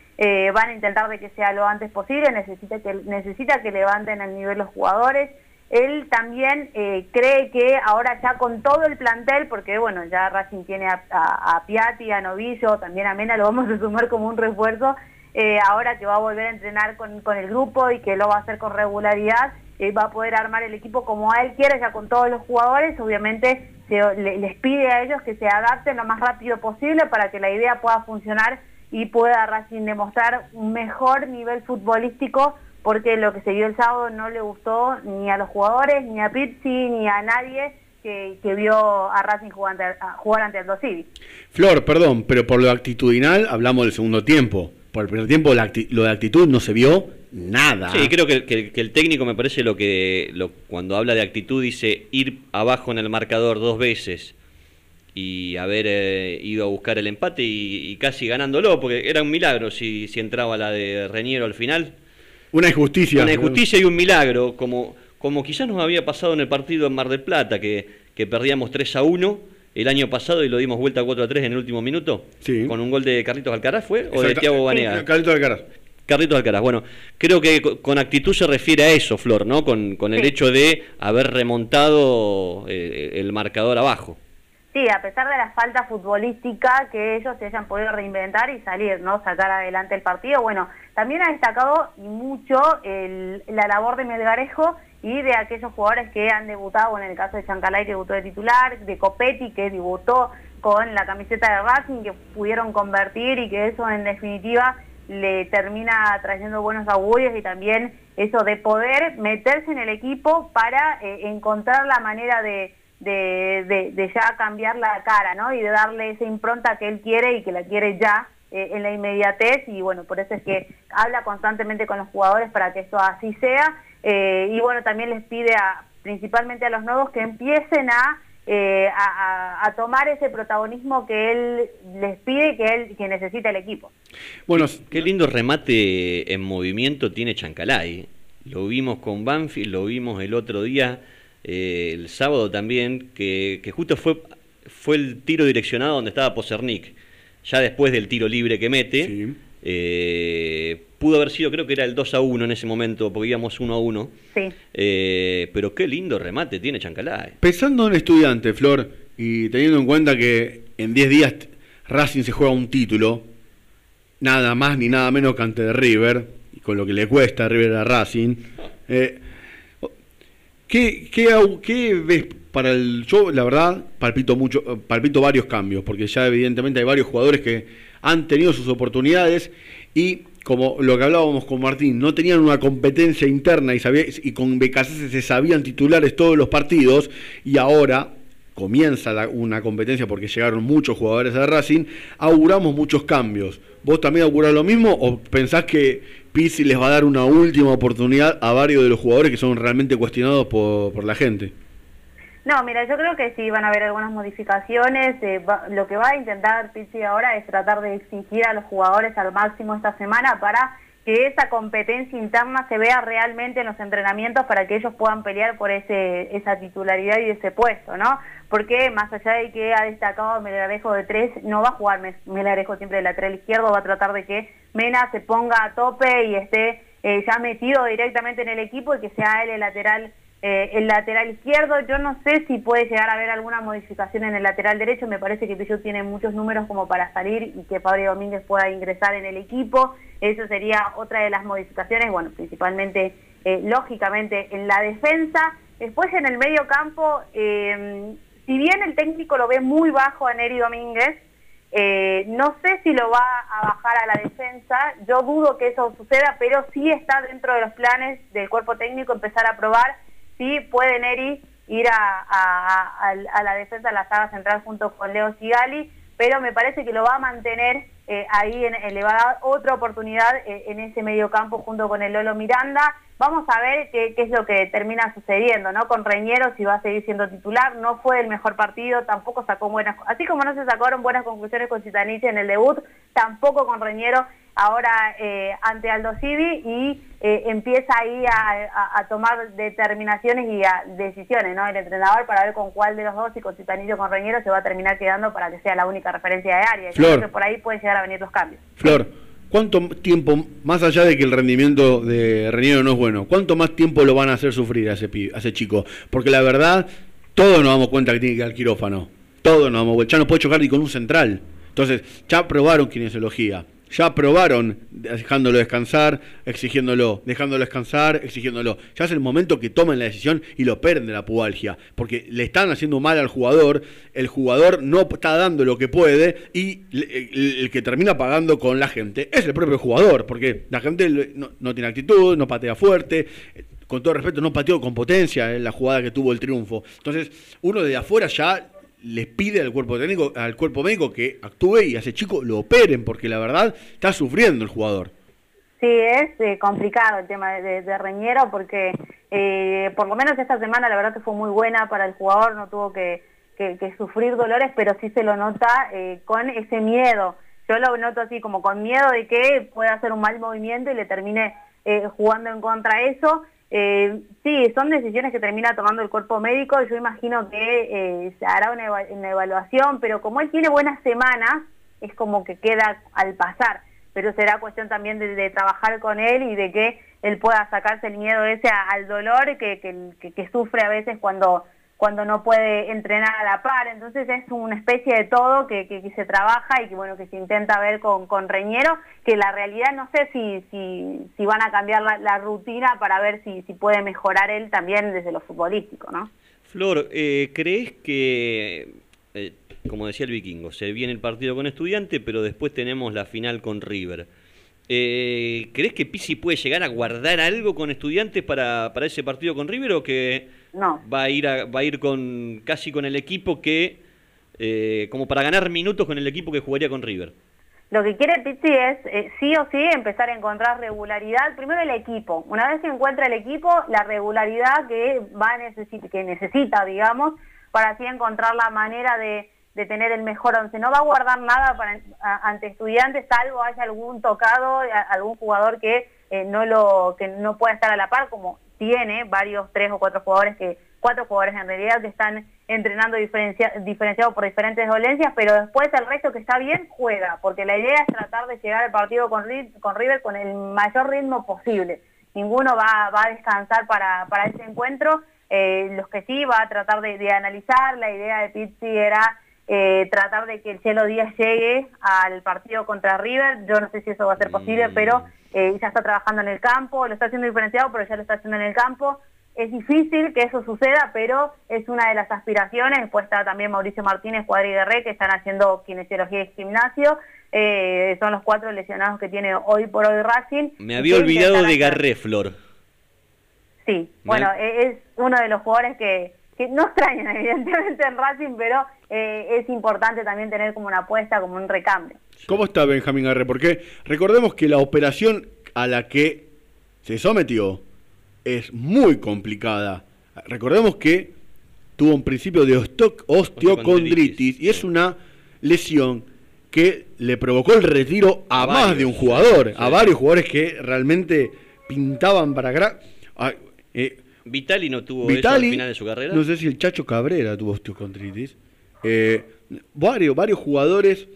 Speaker 6: van a intentar de que sea lo antes posible, necesita que, necesita que levanten el nivel los jugadores. Él también eh, cree que ahora ya con todo el plantel, porque bueno, ya Racing tiene a, a, a Piatti, a Novillo, también a Mena, lo vamos a sumar como un refuerzo, eh, ahora que va a volver a entrenar con, el grupo y que lo va a hacer con regularidad, eh, va a poder armar el equipo como a él quiere, ya con todos los jugadores, obviamente les pide a ellos que se adapten lo más rápido posible para que la idea pueda funcionar y pueda Racing demostrar un mejor nivel futbolístico porque lo que se vio el sábado no le gustó ni a los jugadores, ni a Pizzi, ni a nadie que, que vio a Racing jugar ante, jugar ante el Civi.
Speaker 1: Flor, perdón, pero por lo actitudinal hablamos del segundo tiempo. Por el primer tiempo la acti- lo de actitud no se vio nada.
Speaker 2: Sí, creo que, que- que el técnico me parece lo que lo, cuando habla de actitud dice ir abajo en el marcador dos veces y haber eh, ido a buscar el empate y, y casi ganándolo, porque era un milagro si, si entraba la de Reñero al final.
Speaker 1: Una injusticia.
Speaker 2: Una injusticia y un milagro, como, como quizás nos había pasado en el partido en Mar del Plata, que, que perdíamos 3 a 1 el año pasado y lo dimos vuelta 4 a 3 en el último minuto,
Speaker 1: Sí.
Speaker 2: con un gol de Carlitos Alcaraz, ¿fue? ¿O de
Speaker 1: Exacto.
Speaker 2: Thiago Banega?
Speaker 1: Carlito Alcaraz.
Speaker 2: Carlitos Alcaraz. Bueno, creo que co- con actitud se refiere a eso, Flor, ¿no? Con, con el
Speaker 6: Sí.
Speaker 2: hecho de haber remontado eh, el marcador abajo.
Speaker 6: Sí, a pesar de la falta futbolística que ellos se hayan podido reinventar y salir, ¿no? Sacar adelante el partido. Bueno, también ha destacado mucho la labor de Melgarejo y de aquellos jugadores que han debutado, en el caso de Chancalay que debutó de titular, de Copetti que debutó con la camiseta de Racing, que pudieron convertir y que eso en definitiva le termina trayendo buenos augurios y también eso de poder meterse en el equipo para eh, encontrar la manera de, de, de- de ya cambiar la cara, ¿no? Y de darle esa impronta que él quiere y que la quiere ya eh, en la inmediatez y bueno, por eso es que habla constantemente con los jugadores para que esto así sea eh, y bueno, también les pide a, principalmente a los nuevos que empiecen a, eh, a, tomar ese protagonismo que él les pide que él que necesita el equipo.
Speaker 1: Bueno,
Speaker 2: Qué lindo remate en movimiento tiene Chancalay. lo vimos con Banfield, lo vimos el otro día, eh, el sábado también, que, que justo fue, fue el tiro direccionado donde estaba Posernik, ya después del tiro libre que mete.
Speaker 1: Sí.
Speaker 2: eh, pudo haber sido, creo que era el 2 a 1 en ese momento, porque íbamos 1 a 1.
Speaker 6: Sí.
Speaker 2: Eh, pero qué lindo remate tiene Chancalay.
Speaker 1: Pensando en estudiante, Flor, y teniendo en cuenta que en 10 días Racing se juega un título, nada más ni nada menos que ante River, y con lo que le cuesta a River a Racing, eh, ¿qué, qué, ves para el... Yo, la verdad, palpito, mucho, palpito varios cambios, porque ya evidentemente hay varios jugadores que han tenido sus oportunidades y como lo que hablábamos con Martín, no tenían una competencia interna y, sabía- y con BKC se sabían titulares todos los partidos y ahora comienza la- una competencia porque llegaron muchos jugadores de Racing, auguramos muchos cambios. ¿Vos también augurás lo mismo o pensás que Pizzi les va a dar una última oportunidad a varios de los jugadores que son realmente cuestionados por, por la gente?
Speaker 6: No, mira, yo creo que sí van a haber algunas modificaciones. eh, va- lo que va a intentar Pizzi ahora es tratar de exigir a los jugadores al máximo esta semana para que esa competencia interna se vea realmente en los entrenamientos para que ellos puedan pelear por ese esa titularidad y ese puesto, ¿no? Porque más allá de que ha destacado Melgarejo de tres, no va a jugar Melgarejo siempre de lateral izquierdo, va a tratar de que Mena se ponga a tope y esté eh, ya metido directamente en el equipo y que sea él el lateral eh, el lateral izquierdo, yo no sé si puede llegar a haber alguna modificación en el lateral derecho, me parece que Pichu tiene muchos números como para salir y que Fabio Domínguez pueda ingresar en el equipo, eso sería otra de las modificaciones, bueno, principalmente, eh, lógicamente, en la defensa. Después en el medio campo, eh, si bien el técnico lo ve muy bajo a Neri Domínguez, no sé si lo va a bajar a la defensa, yo dudo que eso suceda, pero sí está dentro de los planes del cuerpo técnico empezar a probar si puede Neri ir a, la defensa de la saga central junto con Leo Sigali, pero me parece que lo va a mantener eh, ahí, en, en- le va a dar otra oportunidad eh, en ese medio campo junto con el Lolo Miranda. Vamos a ver qué, es lo que termina sucediendo, ¿no? Con Reñero, si va a seguir siendo titular, no fue el mejor partido, tampoco sacó buenas, así como no se sacaron buenas conclusiones con Citanich en el debut, tampoco con Reñero ahora eh, ante Aldo Civi y eh, empieza ahí a, a- a tomar determinaciones y a decisiones, ¿no? El entrenador para ver con cuál de los dos, si con Citanillo o con Reñero, se va a terminar quedando para que sea la única referencia de área. Yo
Speaker 1: Flor.
Speaker 6: creo que por ahí pueden llegar a venir los cambios.
Speaker 1: Flor, ¿cuánto tiempo, más allá de que el rendimiento de Reñero no es bueno, cuánto más tiempo lo van a hacer sufrir a ese, a ese chico? Porque la verdad, todos nos damos cuenta que tiene que ir al quirófano. Todos nos damos cuenta. Ya no puede chocar ni con un central. Entonces, ya probaron kinesiología. Ya probaron dejándolo descansar, exigiéndolo, dejándolo descansar, exigiéndolo. Ya es el momento que tomen la decisión y lo operen de la pubalgia. Porque le están haciendo mal al jugador, el jugador no está dando lo que puede y le- el, que termina pagando con la gente es el propio jugador. Porque la gente no, no tiene actitud, no patea fuerte. eh, Con todo respeto, no pateó con potencia en la jugada que tuvo el triunfo. Entonces, uno de afuera ya les pide al cuerpo técnico, al cuerpo médico que actúe y a ese chico lo operen, porque la verdad está sufriendo el jugador.
Speaker 6: Sí, es eh, complicado el tema de, Reñero porque eh, por lo menos esta semana la verdad que fue muy buena para el jugador, no tuvo que sufrir dolores, pero sí se lo nota eh, con ese miedo. Yo lo noto así como con miedo de que pueda hacer un mal movimiento y le termine eh, jugando en contra de eso. Eh, sí, son decisiones que termina tomando el cuerpo médico. Yo imagino que eh, se hará una, eva- una evaluación, pero como él tiene buenas semanas, es como que queda al pasar. Pero será cuestión también de, trabajar con él y de que él pueda sacarse el miedo ese al dolor que, que- que- que sufre a veces cuando, cuando no puede entrenar a la par. Entonces es una especie de todo que, que- se trabaja y que bueno que se intenta ver con, con Reñero, que la realidad no sé si, si, si van a cambiar la, la rutina para ver si, si puede mejorar él también desde lo futbolístico, ¿no?
Speaker 2: Flor, eh, ¿crees que, eh, como decía el vikingo, se viene el partido con estudiante, pero después tenemos la final con River? Eh, ¿Crees que Pisi puede llegar a guardar algo con estudiantes para, para ese partido con River o que
Speaker 6: No.
Speaker 2: va a ir, a- va a ir con casi con el equipo que, eh, como para ganar minutos con el equipo que jugaría con River?
Speaker 6: Lo que quiere Pizzi es eh, sí o sí empezar a encontrar regularidad. Primero el equipo. Una vez que encuentra el equipo, la regularidad que va a necesi- que necesita, digamos, para así encontrar la manera de, de tener el mejor once. No va a guardar nada para, ante estudiantes, salvo haya algún tocado, algún jugador que eh, no lo que no pueda estar a la par como tiene varios tres o cuatro jugadores que cuatro jugadores en realidad que están entrenando diferencia, diferenciados por diferentes dolencias, pero después el resto que está bien juega, porque la idea es tratar de llegar al partido con, con River con el mayor ritmo posible. Ninguno va, va a descansar para, para ese encuentro. Eh, los que sí va a tratar de, de analizar, la idea de Pizzi era eh, tratar de que el Cielo Díaz llegue al partido contra River. Yo no sé si eso va a ser posible,
Speaker 2: Mm.
Speaker 6: pero eh, ya está trabajando en el campo, lo está haciendo diferenciado, pero ya lo está haciendo en el campo. Es difícil que eso suceda, pero es una de las aspiraciones. Después está también Mauricio Martínez, Cuadri Guerré, que están haciendo kinesiología y gimnasio. Eh, son los cuatro lesionados que tiene hoy por hoy Racing.
Speaker 2: Me había olvidado de Garré, Flor.
Speaker 6: Sí, bueno, e- es uno de los jugadores que, que no [laughs] extrañan evidentemente en Racing, pero eh, es importante también tener como una apuesta, como un recambio.
Speaker 1: ¿Cómo está Benjamín Garre? Porque recordemos que la operación a la que se sometió es muy complicada. Recordemos que tuvo un principio de osteocondritis y es una lesión que le provocó el retiro a,
Speaker 2: A
Speaker 1: más
Speaker 2: varios,
Speaker 1: de un jugador,
Speaker 2: sí,
Speaker 1: a varios jugadores que realmente pintaban para acá. Ah, eh,
Speaker 2: Vitali no tuvo eso al
Speaker 1: Vitali,
Speaker 2: final de su carrera.
Speaker 1: no sé si el Chacho Cabrera tuvo osteocondritis. Eh, varios, varios jugadores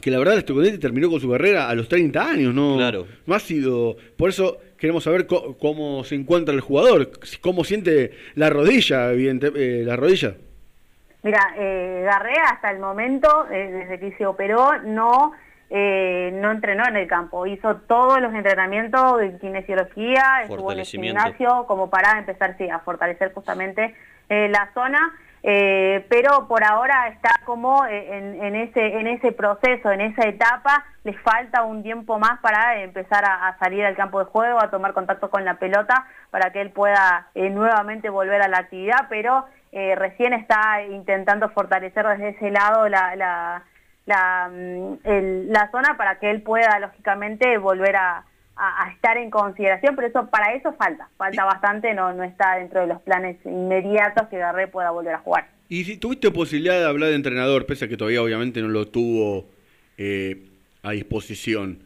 Speaker 1: que la verdad osteocondritis terminó con su carrera a los 30 años, ¿no?
Speaker 2: Claro.
Speaker 1: No ha sido. Por eso queremos saber co- cómo se encuentra el jugador, cómo siente la rodilla, evidente, eh, la rodilla.
Speaker 6: Mira, eh, Garré hasta el momento, eh, desde que se operó, no, eh, no entrenó en el campo. Hizo todos los entrenamientos de kinesiología, estuvo en el
Speaker 2: Fortalecimiento.
Speaker 6: gimnasio como para empezar sí, a fortalecer justamente eh, la zona. Eh, pero por ahora está como eh, en, ese en ese proceso, en esa etapa, le falta un tiempo más para empezar a, salir al campo de juego, a tomar contacto con la pelota, para que él pueda eh, nuevamente volver a la actividad, pero recién está intentando fortalecer desde ese lado la, la, la, mm, zona para que él pueda lógicamente volver a, a- a estar en consideración, pero eso para eso falta, falta bastante, no, no está dentro de los planes inmediatos que Garré pueda volver a jugar.
Speaker 1: Y si tuviste posibilidad de hablar de entrenador, pese a que todavía obviamente no lo tuvo eh, a disposición,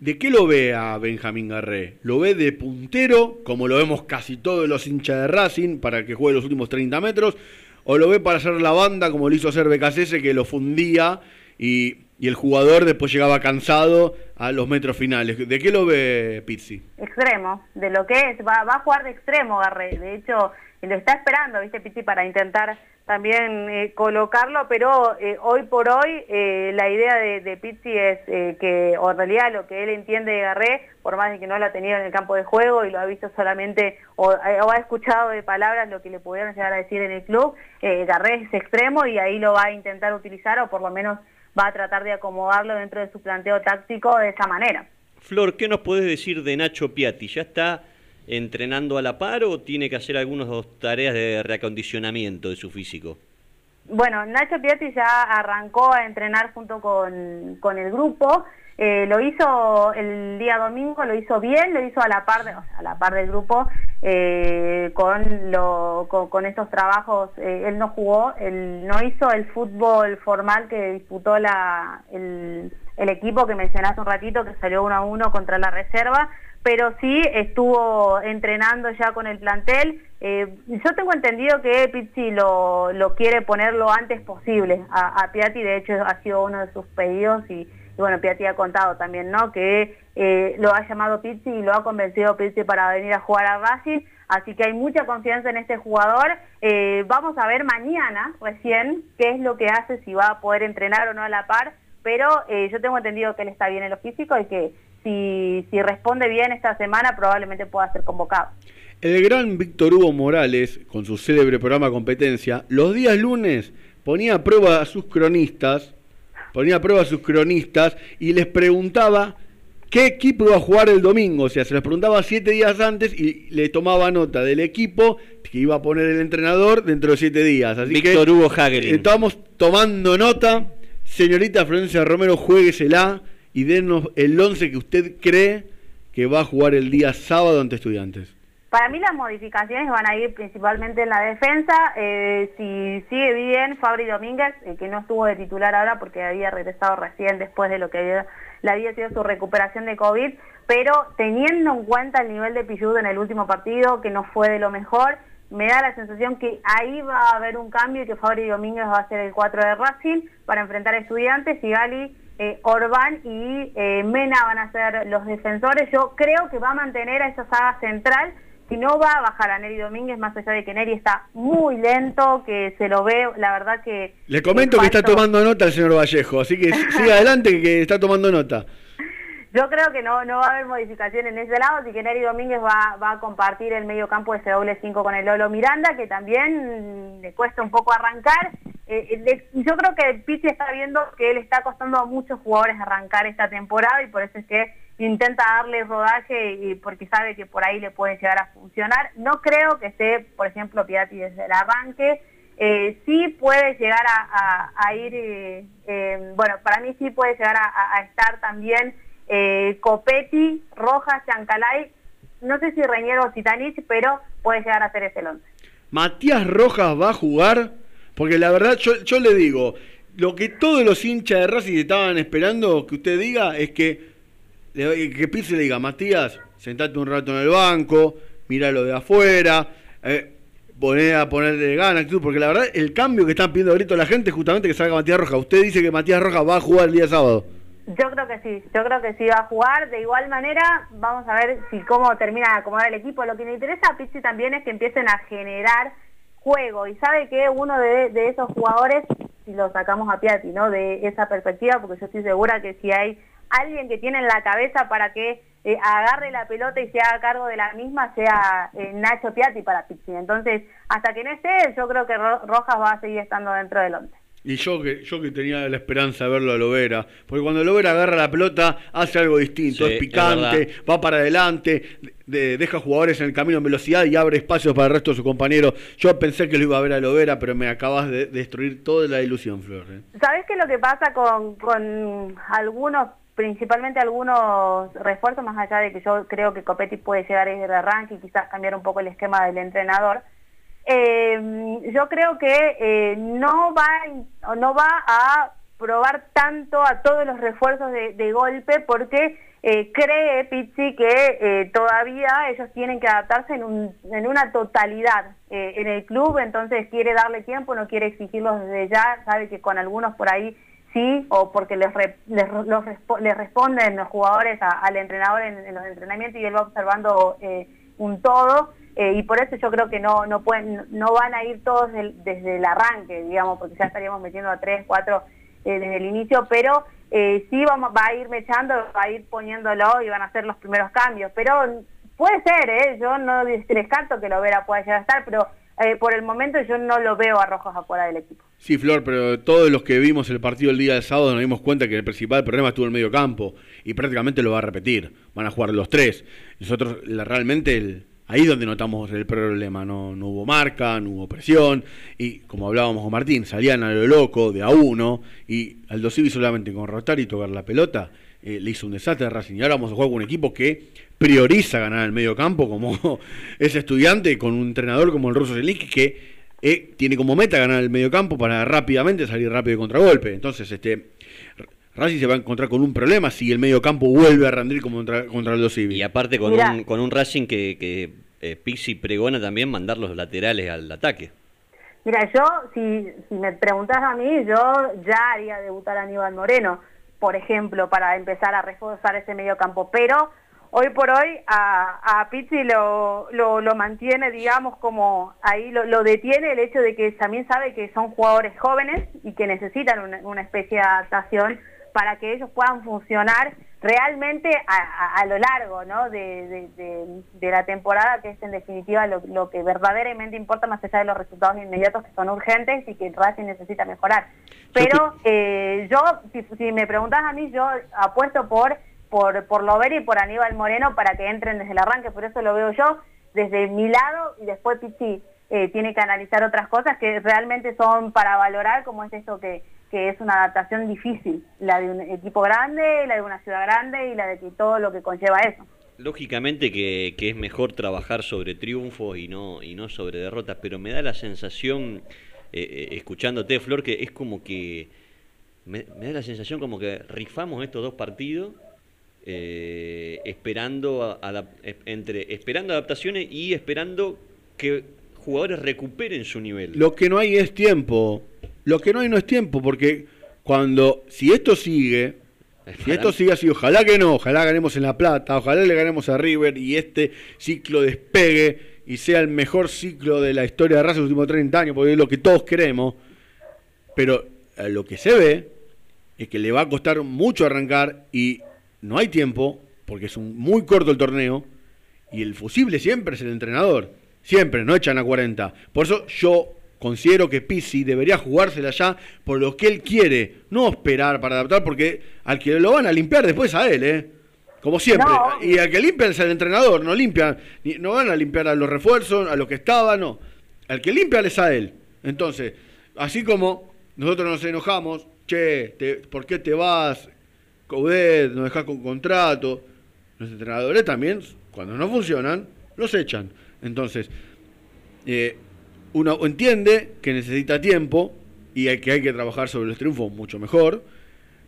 Speaker 1: ¿de qué lo ve a Benjamín Garré? ¿Lo ve de puntero, como lo vemos casi todos los hinchas de Racing, para que juegue los últimos 30 metros? ¿O lo ve para hacer la banda, como lo hizo hacer Becasese, que lo fundía y, y el jugador después llegaba cansado a los metros finales? ¿De qué lo ve Pizzi?
Speaker 6: extremo, de lo que es, va, va a jugar de extremo Garré, de hecho lo está esperando, viste Pizzi, para intentar también eh, colocarlo, pero eh, hoy por hoy eh, la idea de, de Pizzi es eh, que, o en realidad lo que él entiende de Garré, por más de que no lo ha tenido en el campo de juego y lo ha visto solamente, o, o ha escuchado de palabras lo que le pudieron llegar a decir en el club, Garré es extremo y ahí lo va a intentar utilizar o por lo menos va a tratar de acomodarlo dentro de su planteo táctico de esa manera.
Speaker 2: Flor, ¿qué nos podés decir de Nacho Piatti? ¿Ya está entrenando a la par o tiene que hacer algunas tareas de reacondicionamiento de su físico?
Speaker 6: Bueno, Nacho Piatti ya arrancó a entrenar junto con, con el grupo. Eh, lo hizo el día domingo, lo hizo bien, lo hizo a la par, de- a la par del grupo eh, con, con, estos trabajos. Eh, él no jugó, él no hizo el fútbol formal que disputó la, el, equipo que mencionaste un ratito, que salió uno a uno contra la reserva, pero sí estuvo entrenando ya con el plantel. Eh, yo tengo entendido que Pizzi lo, lo quiere poner lo antes posible a, a Piatti, de hecho ha sido uno de sus pedidos y, bueno, Piatti ha contado también, ¿no? Que eh, lo ha llamado Pizzi y lo ha convencido Pizzi para venir a jugar a Racing, así que hay mucha confianza en este jugador. Eh, vamos a ver mañana recién qué es lo que hace, si va a poder entrenar o no a la par, pero yo tengo entendido que él está bien en lo físico y que si, si responde bien esta semana probablemente pueda ser convocado.
Speaker 1: El gran Víctor Hugo Morales, con su célebre programa Competencia, los días lunes ponía a prueba a sus cronistas, ponía a prueba a sus cronistas y les preguntaba qué equipo iba a jugar el domingo. O sea, se les preguntaba siete días antes y le tomaba nota del equipo que iba a poner el entrenador dentro de siete días. Así
Speaker 2: Víctor
Speaker 1: que
Speaker 2: Hugo Hagelin.
Speaker 1: estamos tomando nota. Señorita Florencia Romero, jueguesela y denos el 11 que usted cree que va a jugar el día sábado ante estudiantes.
Speaker 6: Para mí las modificaciones van a ir principalmente en la defensa. Eh, si sigue bien Fabri Domínguez, eh, que no estuvo de titular ahora porque había regresado recién después de lo que había, había sido su recuperación de COVID, pero teniendo en cuenta el nivel de Pilludo en el último partido, que no fue de lo mejor, me da la sensación que ahí va a haber un cambio y que Fabri Domínguez va a ser el 4 de Racing para enfrentar a estudiantes y Gali, eh, Orbán y eh, Mena van a ser los defensores. Yo creo que va a mantener a esa saga central si no va a bajar a Neri Domínguez, más allá de que Neri está muy lento, que se lo ve, la verdad que...
Speaker 1: Le comento que está tomando nota el señor Vallejo, así que siga adelante que está tomando nota. [laughs]
Speaker 6: Yo creo que no, no va a haber modificación en ese lado, así que Neri Domínguez va, va a compartir el medio campo de ese doble 5 con el Lolo Miranda, que también le cuesta un poco arrancar. Eh, eh, yo creo que Pizzi está viendo que él está costando a muchos jugadores arrancar esta temporada y por eso es que intenta darle rodaje y porque sabe que por ahí le puede llegar a funcionar. No creo que esté, por ejemplo, Piatti desde el arranque. Eh, sí puede llegar a, ir, bueno, para mí sí puede llegar a, estar también eh, Copetti, Rojas, Chancalay, no sé si Reñero o Titanich, pero puede llegar a ser ese 11.
Speaker 1: Matías Rojas va a jugar, porque la verdad yo, le digo, lo que todos los hinchas de Racing estaban esperando que usted diga es que que Pizzi le diga, Matías, sentate un rato en el banco, míralo de afuera, eh, poner a ponerle ganas, porque la verdad el cambio que están pidiendo ahorita la gente es justamente que salga Matías Rojas. Usted dice que Matías Rojas va a jugar el día sábado.
Speaker 6: Yo creo que sí, yo creo que sí va a jugar. De igual manera, vamos a ver si cómo termina de acomodar el equipo. Lo que me interesa a Pizzi también es que empiecen a generar juego. Y sabe que uno de, esos jugadores, si lo sacamos a Piatti, ¿no? De esa perspectiva, porque yo estoy segura que si hay alguien que tiene en la cabeza para que eh, agarre la pelota y se haga cargo de la misma, sea eh, Nacho Piatti para Pizzi. Entonces, hasta que no esté, yo creo que Rojas va a seguir estando dentro del once.
Speaker 1: Y yo que, yo que tenía la esperanza de verlo a Lovera, porque cuando Lovera agarra la pelota hace algo distinto, es picante, va para adelante, deja jugadores en el camino en velocidad y abre espacios para el resto de sus compañeros. Yo pensé que lo iba a ver a Lovera, pero me acabas de destruir toda la ilusión, Flor. ¿eh?
Speaker 6: ¿Sabés qué es lo que pasa con, con algunos, principalmente algunos refuerzos, más allá de que yo creo que Copetti puede llegar desde el arranque y quizás cambiar un poco el esquema del entrenador? Eh, yo creo que eh, no, va, no va a probar tanto a todos los refuerzos de, golpe porque eh, cree Pizzi que eh, todavía ellos tienen que adaptarse en, un, en una totalidad en el club, entonces quiere darle tiempo, no quiere exigirlos desde ya, sabe que con algunos por ahí sí, o porque les, les responden los jugadores al entrenador en, los entrenamientos y él va observando un todo. Eh, y por eso yo creo que no no pueden no van a ir todos desde el arranque digamos porque ya estaríamos metiendo a tres cuatro eh, desde el inicio pero eh, sí vamos va a ir mechando va a ir poniéndolo y van a hacer los primeros cambios pero puede ser eh yo no descarto que lo Vera pueda llegar a estar pero por el momento yo no lo veo a Rojos afuera del equipo.
Speaker 1: Sí, Flor, pero todos los que vimos el partido el día del sábado nos dimos cuenta que el principal problema estuvo en el medio campo y prácticamente lo va a repetir. Van a jugar los tres. Nosotros realmente el, Ahí es donde notamos el problema, no, no hubo marca, no hubo presión, y como hablábamos con Martín, salían a lo loco de a uno, y Aldo Civi solamente con rotar y tocar la pelota, eh, le hizo un desastre a Racing. Y ahora vamos a jugar con un equipo que prioriza ganar el medio campo, como [laughs] ese estudiante, con un entrenador como el ruso Zelensky, que eh, tiene como meta ganar el medio campo para rápidamente salir rápido de contragolpe. Entonces, este Racing se va a encontrar con un problema si el medio campo vuelve a rendir como contra, contra el Civi.
Speaker 2: Y aparte con un, con un Racing que, que eh, Pizzi pregona también mandar los laterales al ataque.
Speaker 6: Mira, yo, si, me preguntas a mí, yo ya haría debutar a Aníbal Moreno, por ejemplo, para empezar a reforzar ese medio campo, pero hoy por hoy a, a Pizzi lo, lo, mantiene, digamos, como ahí lo, detiene el hecho de que también sabe que son jugadores jóvenes y que necesitan una especie de adaptación para que ellos puedan funcionar realmente a, lo largo ¿no? de, la temporada, que es en definitiva lo, que verdaderamente importa más allá de los resultados inmediatos que son urgentes y que Racing necesita mejorar. Pero eh, yo, si, me preguntas a mí, yo apuesto por, por, por Lovera y por Aníbal Moreno para que entren desde el arranque, por eso lo veo yo desde mi lado y después Pichi eh, tiene que analizar otras cosas que realmente son para valorar, como es esto que que es una adaptación difícil, la de un equipo grande, la de una ciudad grande y la de que todo lo que conlleva eso.
Speaker 2: lógicamente que, que es mejor trabajar sobre triunfos y no, y no sobre derrotas, pero me da la sensación, eh, eh, escuchándote, Flor, que es como que. Me, me da la sensación como que rifamos estos dos partidos eh, esperando a- a la- entre esperando adaptaciones y esperando que jugadores recuperen su nivel.
Speaker 1: Lo que no hay es tiempo. Lo que no hay no es tiempo, porque cuando, si esto sigue, si esto sigue así, ojalá que no, ojalá ganemos en La Plata, ojalá le ganemos a River y este ciclo despegue y sea el mejor ciclo de la historia de Racing en los últimos 30 años, porque es lo que todos queremos. Pero eh, lo que se ve es que le va a costar mucho arrancar y no hay tiempo, porque es un muy corto el torneo, y el fusible siempre es el entrenador. Siempre, no echan a 40. Por eso yo considero que Pizzi debería jugársela ya por lo que él quiere, no esperar para adaptar, porque al que lo van a limpiar después a él, ¿eh? Como siempre.
Speaker 6: No.
Speaker 1: Y al que limpia es el entrenador, no limpian, no van a limpiar a los refuerzos, a los que estaban, no. Al que limpia es a él. Entonces, así como nosotros nos enojamos, che, te- ¿por qué te vas? Coudet, nos dejas con contrato. Los entrenadores también, cuando no funcionan, los echan. Entonces, eh, uno entiende que necesita tiempo y hay que hay que trabajar sobre los triunfos mucho mejor,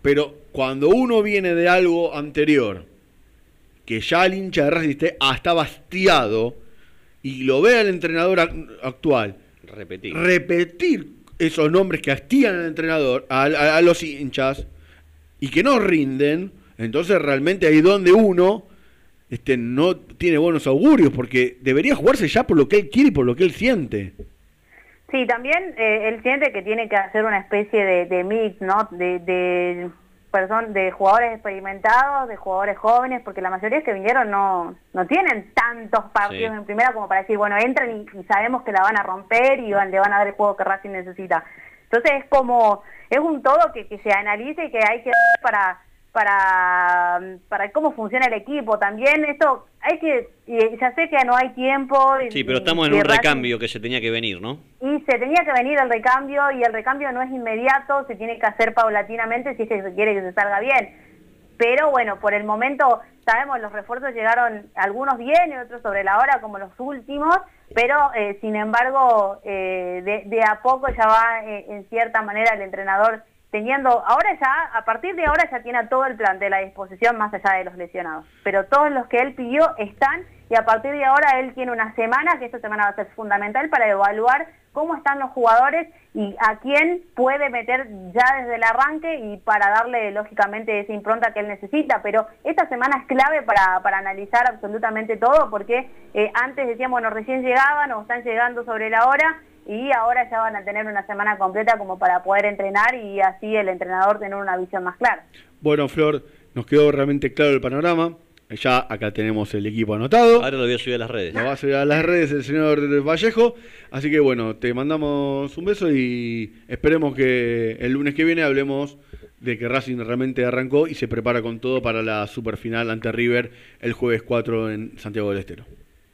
Speaker 1: pero cuando uno viene de algo anterior, que ya el hincha de Racing hasta bastiado y lo ve al entrenador ac- actual
Speaker 2: Repetir.
Speaker 1: repetir esos nombres que hastían al entrenador, a, a- a los hinchas, y que no rinden, entonces realmente ahí donde uno este, no tiene buenos augurios, porque debería jugarse ya por lo que él quiere y por lo que él siente.
Speaker 6: Sí, también eh, él siente que tiene que hacer una especie de, de mix, ¿no? De, de, person- de jugadores experimentados, de jugadores jóvenes, porque la mayoría que vinieron no, no tienen tantos partidos
Speaker 2: Sí.
Speaker 6: en primera como para decir, bueno, entran y, y sabemos que la van a romper y van- le van a dar el juego que Racing necesita. Entonces es como, es un todo que, que se analice y que hay que para para, para cómo funciona el equipo también esto hay que ya sé que no hay tiempo
Speaker 2: Sí, pero estamos en un recambio que se tenía que venir, ¿no?
Speaker 6: y se tenía que venir el recambio y el recambio no es inmediato, se tiene que hacer paulatinamente si se quiere que se salga bien. Pero bueno, por el momento sabemos los refuerzos llegaron algunos bien y otros sobre la hora como los últimos, pero eh, sin embargo eh, de, de a poco ya va eh, en cierta manera el entrenador teniendo, ahora ya, a partir de ahora ya tiene a todo el plantel a disposición más allá de los lesionados, pero todos los que él pidió están y a partir de ahora él tiene una semana, que esta semana va a ser fundamental para evaluar cómo están los jugadores y a quién puede meter ya desde el arranque y para darle lógicamente esa impronta que él necesita. Pero esta semana es clave para, para analizar absolutamente todo porque eh, antes decíamos, bueno, recién llegaban o están llegando sobre la hora y ahora ya van a tener una semana completa como para poder entrenar y así el entrenador tener una visión más clara.
Speaker 1: Bueno, Flor, nos quedó realmente claro el panorama. Ya acá tenemos el equipo anotado.
Speaker 2: Ahora lo voy a subir a las redes.
Speaker 1: Lo va a subir a las redes el señor Vallejo. Así que bueno, te mandamos un beso y esperemos que el lunes que viene hablemos de que Racing realmente arrancó y se prepara con todo para la superfinal ante River el jueves 4 en Santiago del Estero.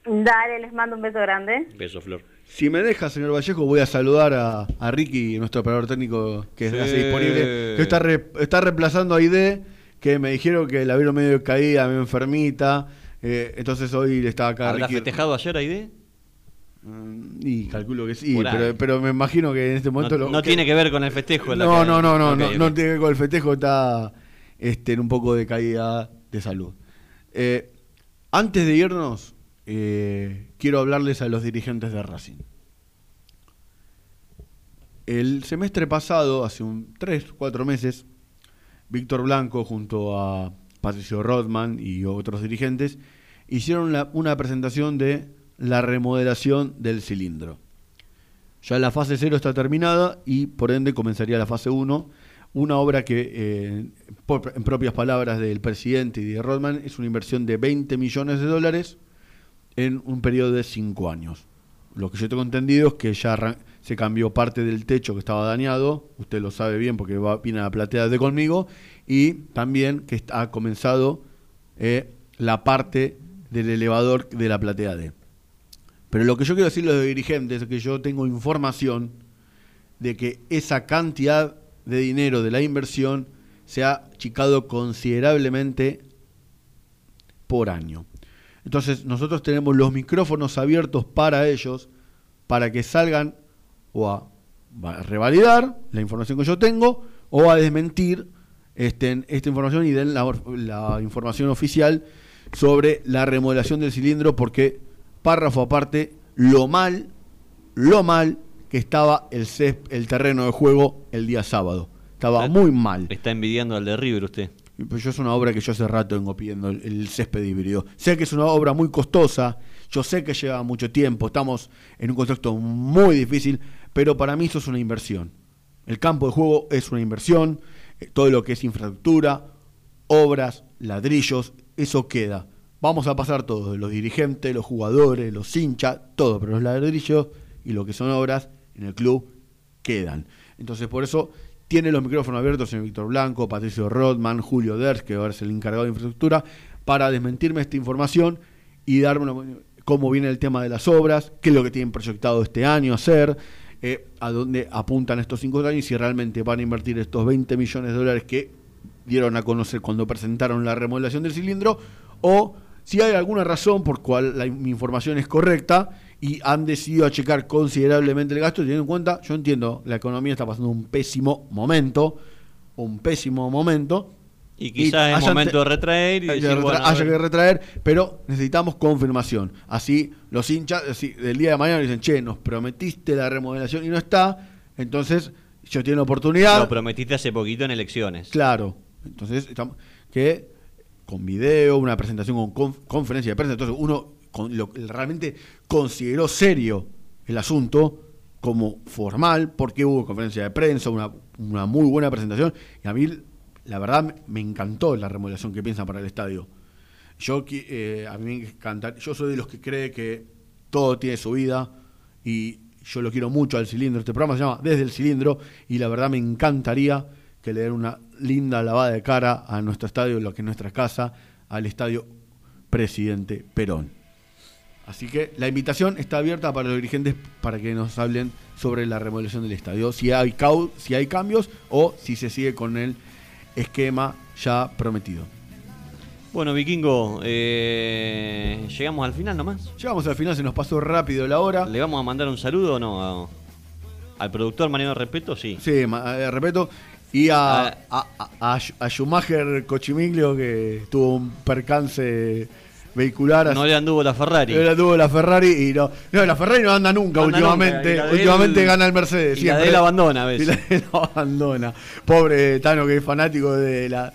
Speaker 6: Dale, les mando un beso grande.
Speaker 2: Beso, Flor.
Speaker 1: Si me deja, señor Vallejo, voy a saludar a, a Ricky, nuestro operador técnico que
Speaker 2: Sí.
Speaker 1: hace disponible, que está, re- está reemplazando a Ide, que me dijeron que la vieron medio caída, medio enfermita. eh, entonces hoy está acá
Speaker 2: ¿Habrá
Speaker 1: Ricky.
Speaker 2: festejado ayer, Aide?
Speaker 1: Mm, Y calculo que sí, pero, pero me imagino que en este momento
Speaker 2: No,
Speaker 1: lo-
Speaker 2: no
Speaker 1: que-
Speaker 2: tiene que ver con el festejo.
Speaker 1: No,
Speaker 2: que-
Speaker 1: no, no, no, no tiene que ver con el festejo, está este, en un poco de caída de salud. Eh, antes de irnos, eh, quiero hablarles a los dirigentes de Racing. El semestre pasado, hace un 3, 4 meses, Víctor Blanco junto a Patricio Rodman y otros dirigentes hicieron una presentación de la remodelación del cilindro. Ya la fase 0 está terminada y por ende comenzaría la fase 1, una obra que, eh, en propias palabras del presidente y de Rodman, es una inversión de 20 millones de dólares en un periodo de 5 años. Lo que yo tengo entendido es que ya se cambió parte del techo que estaba dañado, usted lo sabe bien porque va, viene a la platea de conmigo, y también que ha comenzado eh, la parte del elevador de la platea D. Pero lo que yo quiero decirle a los dirigentes es que yo tengo información de que esa cantidad de dinero de la inversión se ha achicado considerablemente por año. Entonces nosotros tenemos los micrófonos abiertos para ellos, para que salgan o a, a revalidar la información que yo tengo o a desmentir este, esta información y den la, la información oficial sobre la remodelación del cilindro porque párrafo aparte, lo mal, lo mal que estaba el, cés- el terreno de juego el día sábado. Estaba
Speaker 2: Está-
Speaker 1: muy mal.
Speaker 2: Está envidiando al de River usted.
Speaker 1: Pues yo es una obra que yo hace rato vengo pidiendo, el, el césped híbrido. Sé que es una obra muy costosa, yo sé que lleva mucho tiempo, estamos en un contexto muy difícil, pero para mí eso es una inversión. El campo de juego es una inversión, eh, todo lo que es infraestructura, obras, ladrillos, eso queda. Vamos a pasar todos, los dirigentes, los jugadores, los hinchas, todo, pero los ladrillos y lo que son obras en el club quedan. Entonces, por eso tiene los micrófonos abiertos en Víctor Blanco, Patricio Rodman, Julio Ders, que ahora es el encargado de infraestructura, para desmentirme esta información y darme una- cómo viene el tema de las obras, qué es lo que tienen proyectado este año hacer, eh, a dónde apuntan estos cinco años y si realmente van a invertir estos 20 millones de dólares que dieron a conocer cuando presentaron la remodelación del cilindro, o si hay alguna razón por cual la mi información es correcta y han decidido achicar considerablemente el gasto, teniendo en cuenta, yo entiendo, la economía está pasando un pésimo momento, un pésimo momento.
Speaker 2: Y quizás es
Speaker 1: hayan
Speaker 2: momento de retraer y
Speaker 1: haya,
Speaker 2: decir,
Speaker 1: retra-
Speaker 2: bueno,
Speaker 1: haya que retraer, pero necesitamos confirmación. Así los hinchas así, del día de mañana dicen, che, nos prometiste la remodelación y no está, entonces yo tengo la oportunidad.
Speaker 2: Lo prometiste hace poquito en elecciones.
Speaker 1: Claro. Entonces, estamos, que con video, una presentación con conf- conferencia de prensa, entonces uno con lo, realmente consideró serio el asunto como formal, porque hubo conferencia de prensa, una, una muy buena presentación, y a mí, la verdad, me- encantó la remodelación que piensan para el estadio. Yo, eh, a mí me encanta, yo soy de los que cree que todo tiene su vida y yo lo quiero mucho al cilindro. Este programa se llama Desde el Cilindro y la verdad me encantaría que le den una linda lavada de cara a nuestro estadio, lo que es nuestra casa, al estadio Presidente Perón. Así que la invitación está abierta para los dirigentes para que nos hablen sobre la remodelación del estadio, si hay, si hay cambios o si se sigue con el esquema ya prometido.
Speaker 2: Bueno, Vikingo, eh, llegamos al final nomás.
Speaker 1: Llegamos al final, se nos pasó rápido la hora.
Speaker 2: ¿Le vamos a mandar un saludo o no? A- al productor Mariano Respeto, sí.
Speaker 1: Sí, eh, respeto. Y a,
Speaker 2: Ah.
Speaker 1: a- a Schumacher Cochimiglio, que tuvo un percance vehicular.
Speaker 2: No le anduvo la Ferrari.
Speaker 1: Él tuvo la Ferrari y no. No, la Ferrari no anda nunca
Speaker 2: No anda
Speaker 1: últimamente.
Speaker 2: nunca,
Speaker 1: últimamente
Speaker 2: él-
Speaker 1: gana el Mercedes.
Speaker 2: y la de
Speaker 1: siempre.
Speaker 2: él abandona a veces.
Speaker 1: Y la de él [laughs] abandona. Pobre Tano, que es fanático de la.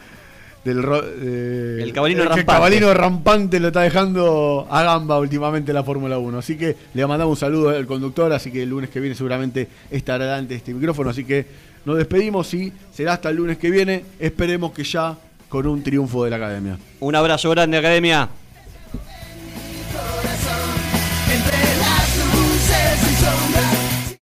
Speaker 1: Del de-
Speaker 2: El cabalino
Speaker 1: que
Speaker 2: rampante.
Speaker 1: cabalino rampante lo está dejando a gamba últimamente la Fórmula 1. Así que le mandamos un saludo al conductor. Así que el lunes que viene seguramente estará delante de este micrófono. Así que nos despedimos y será hasta el lunes que viene. Esperemos que ya con un triunfo de la academia.
Speaker 2: Un abrazo grande, Academia. so now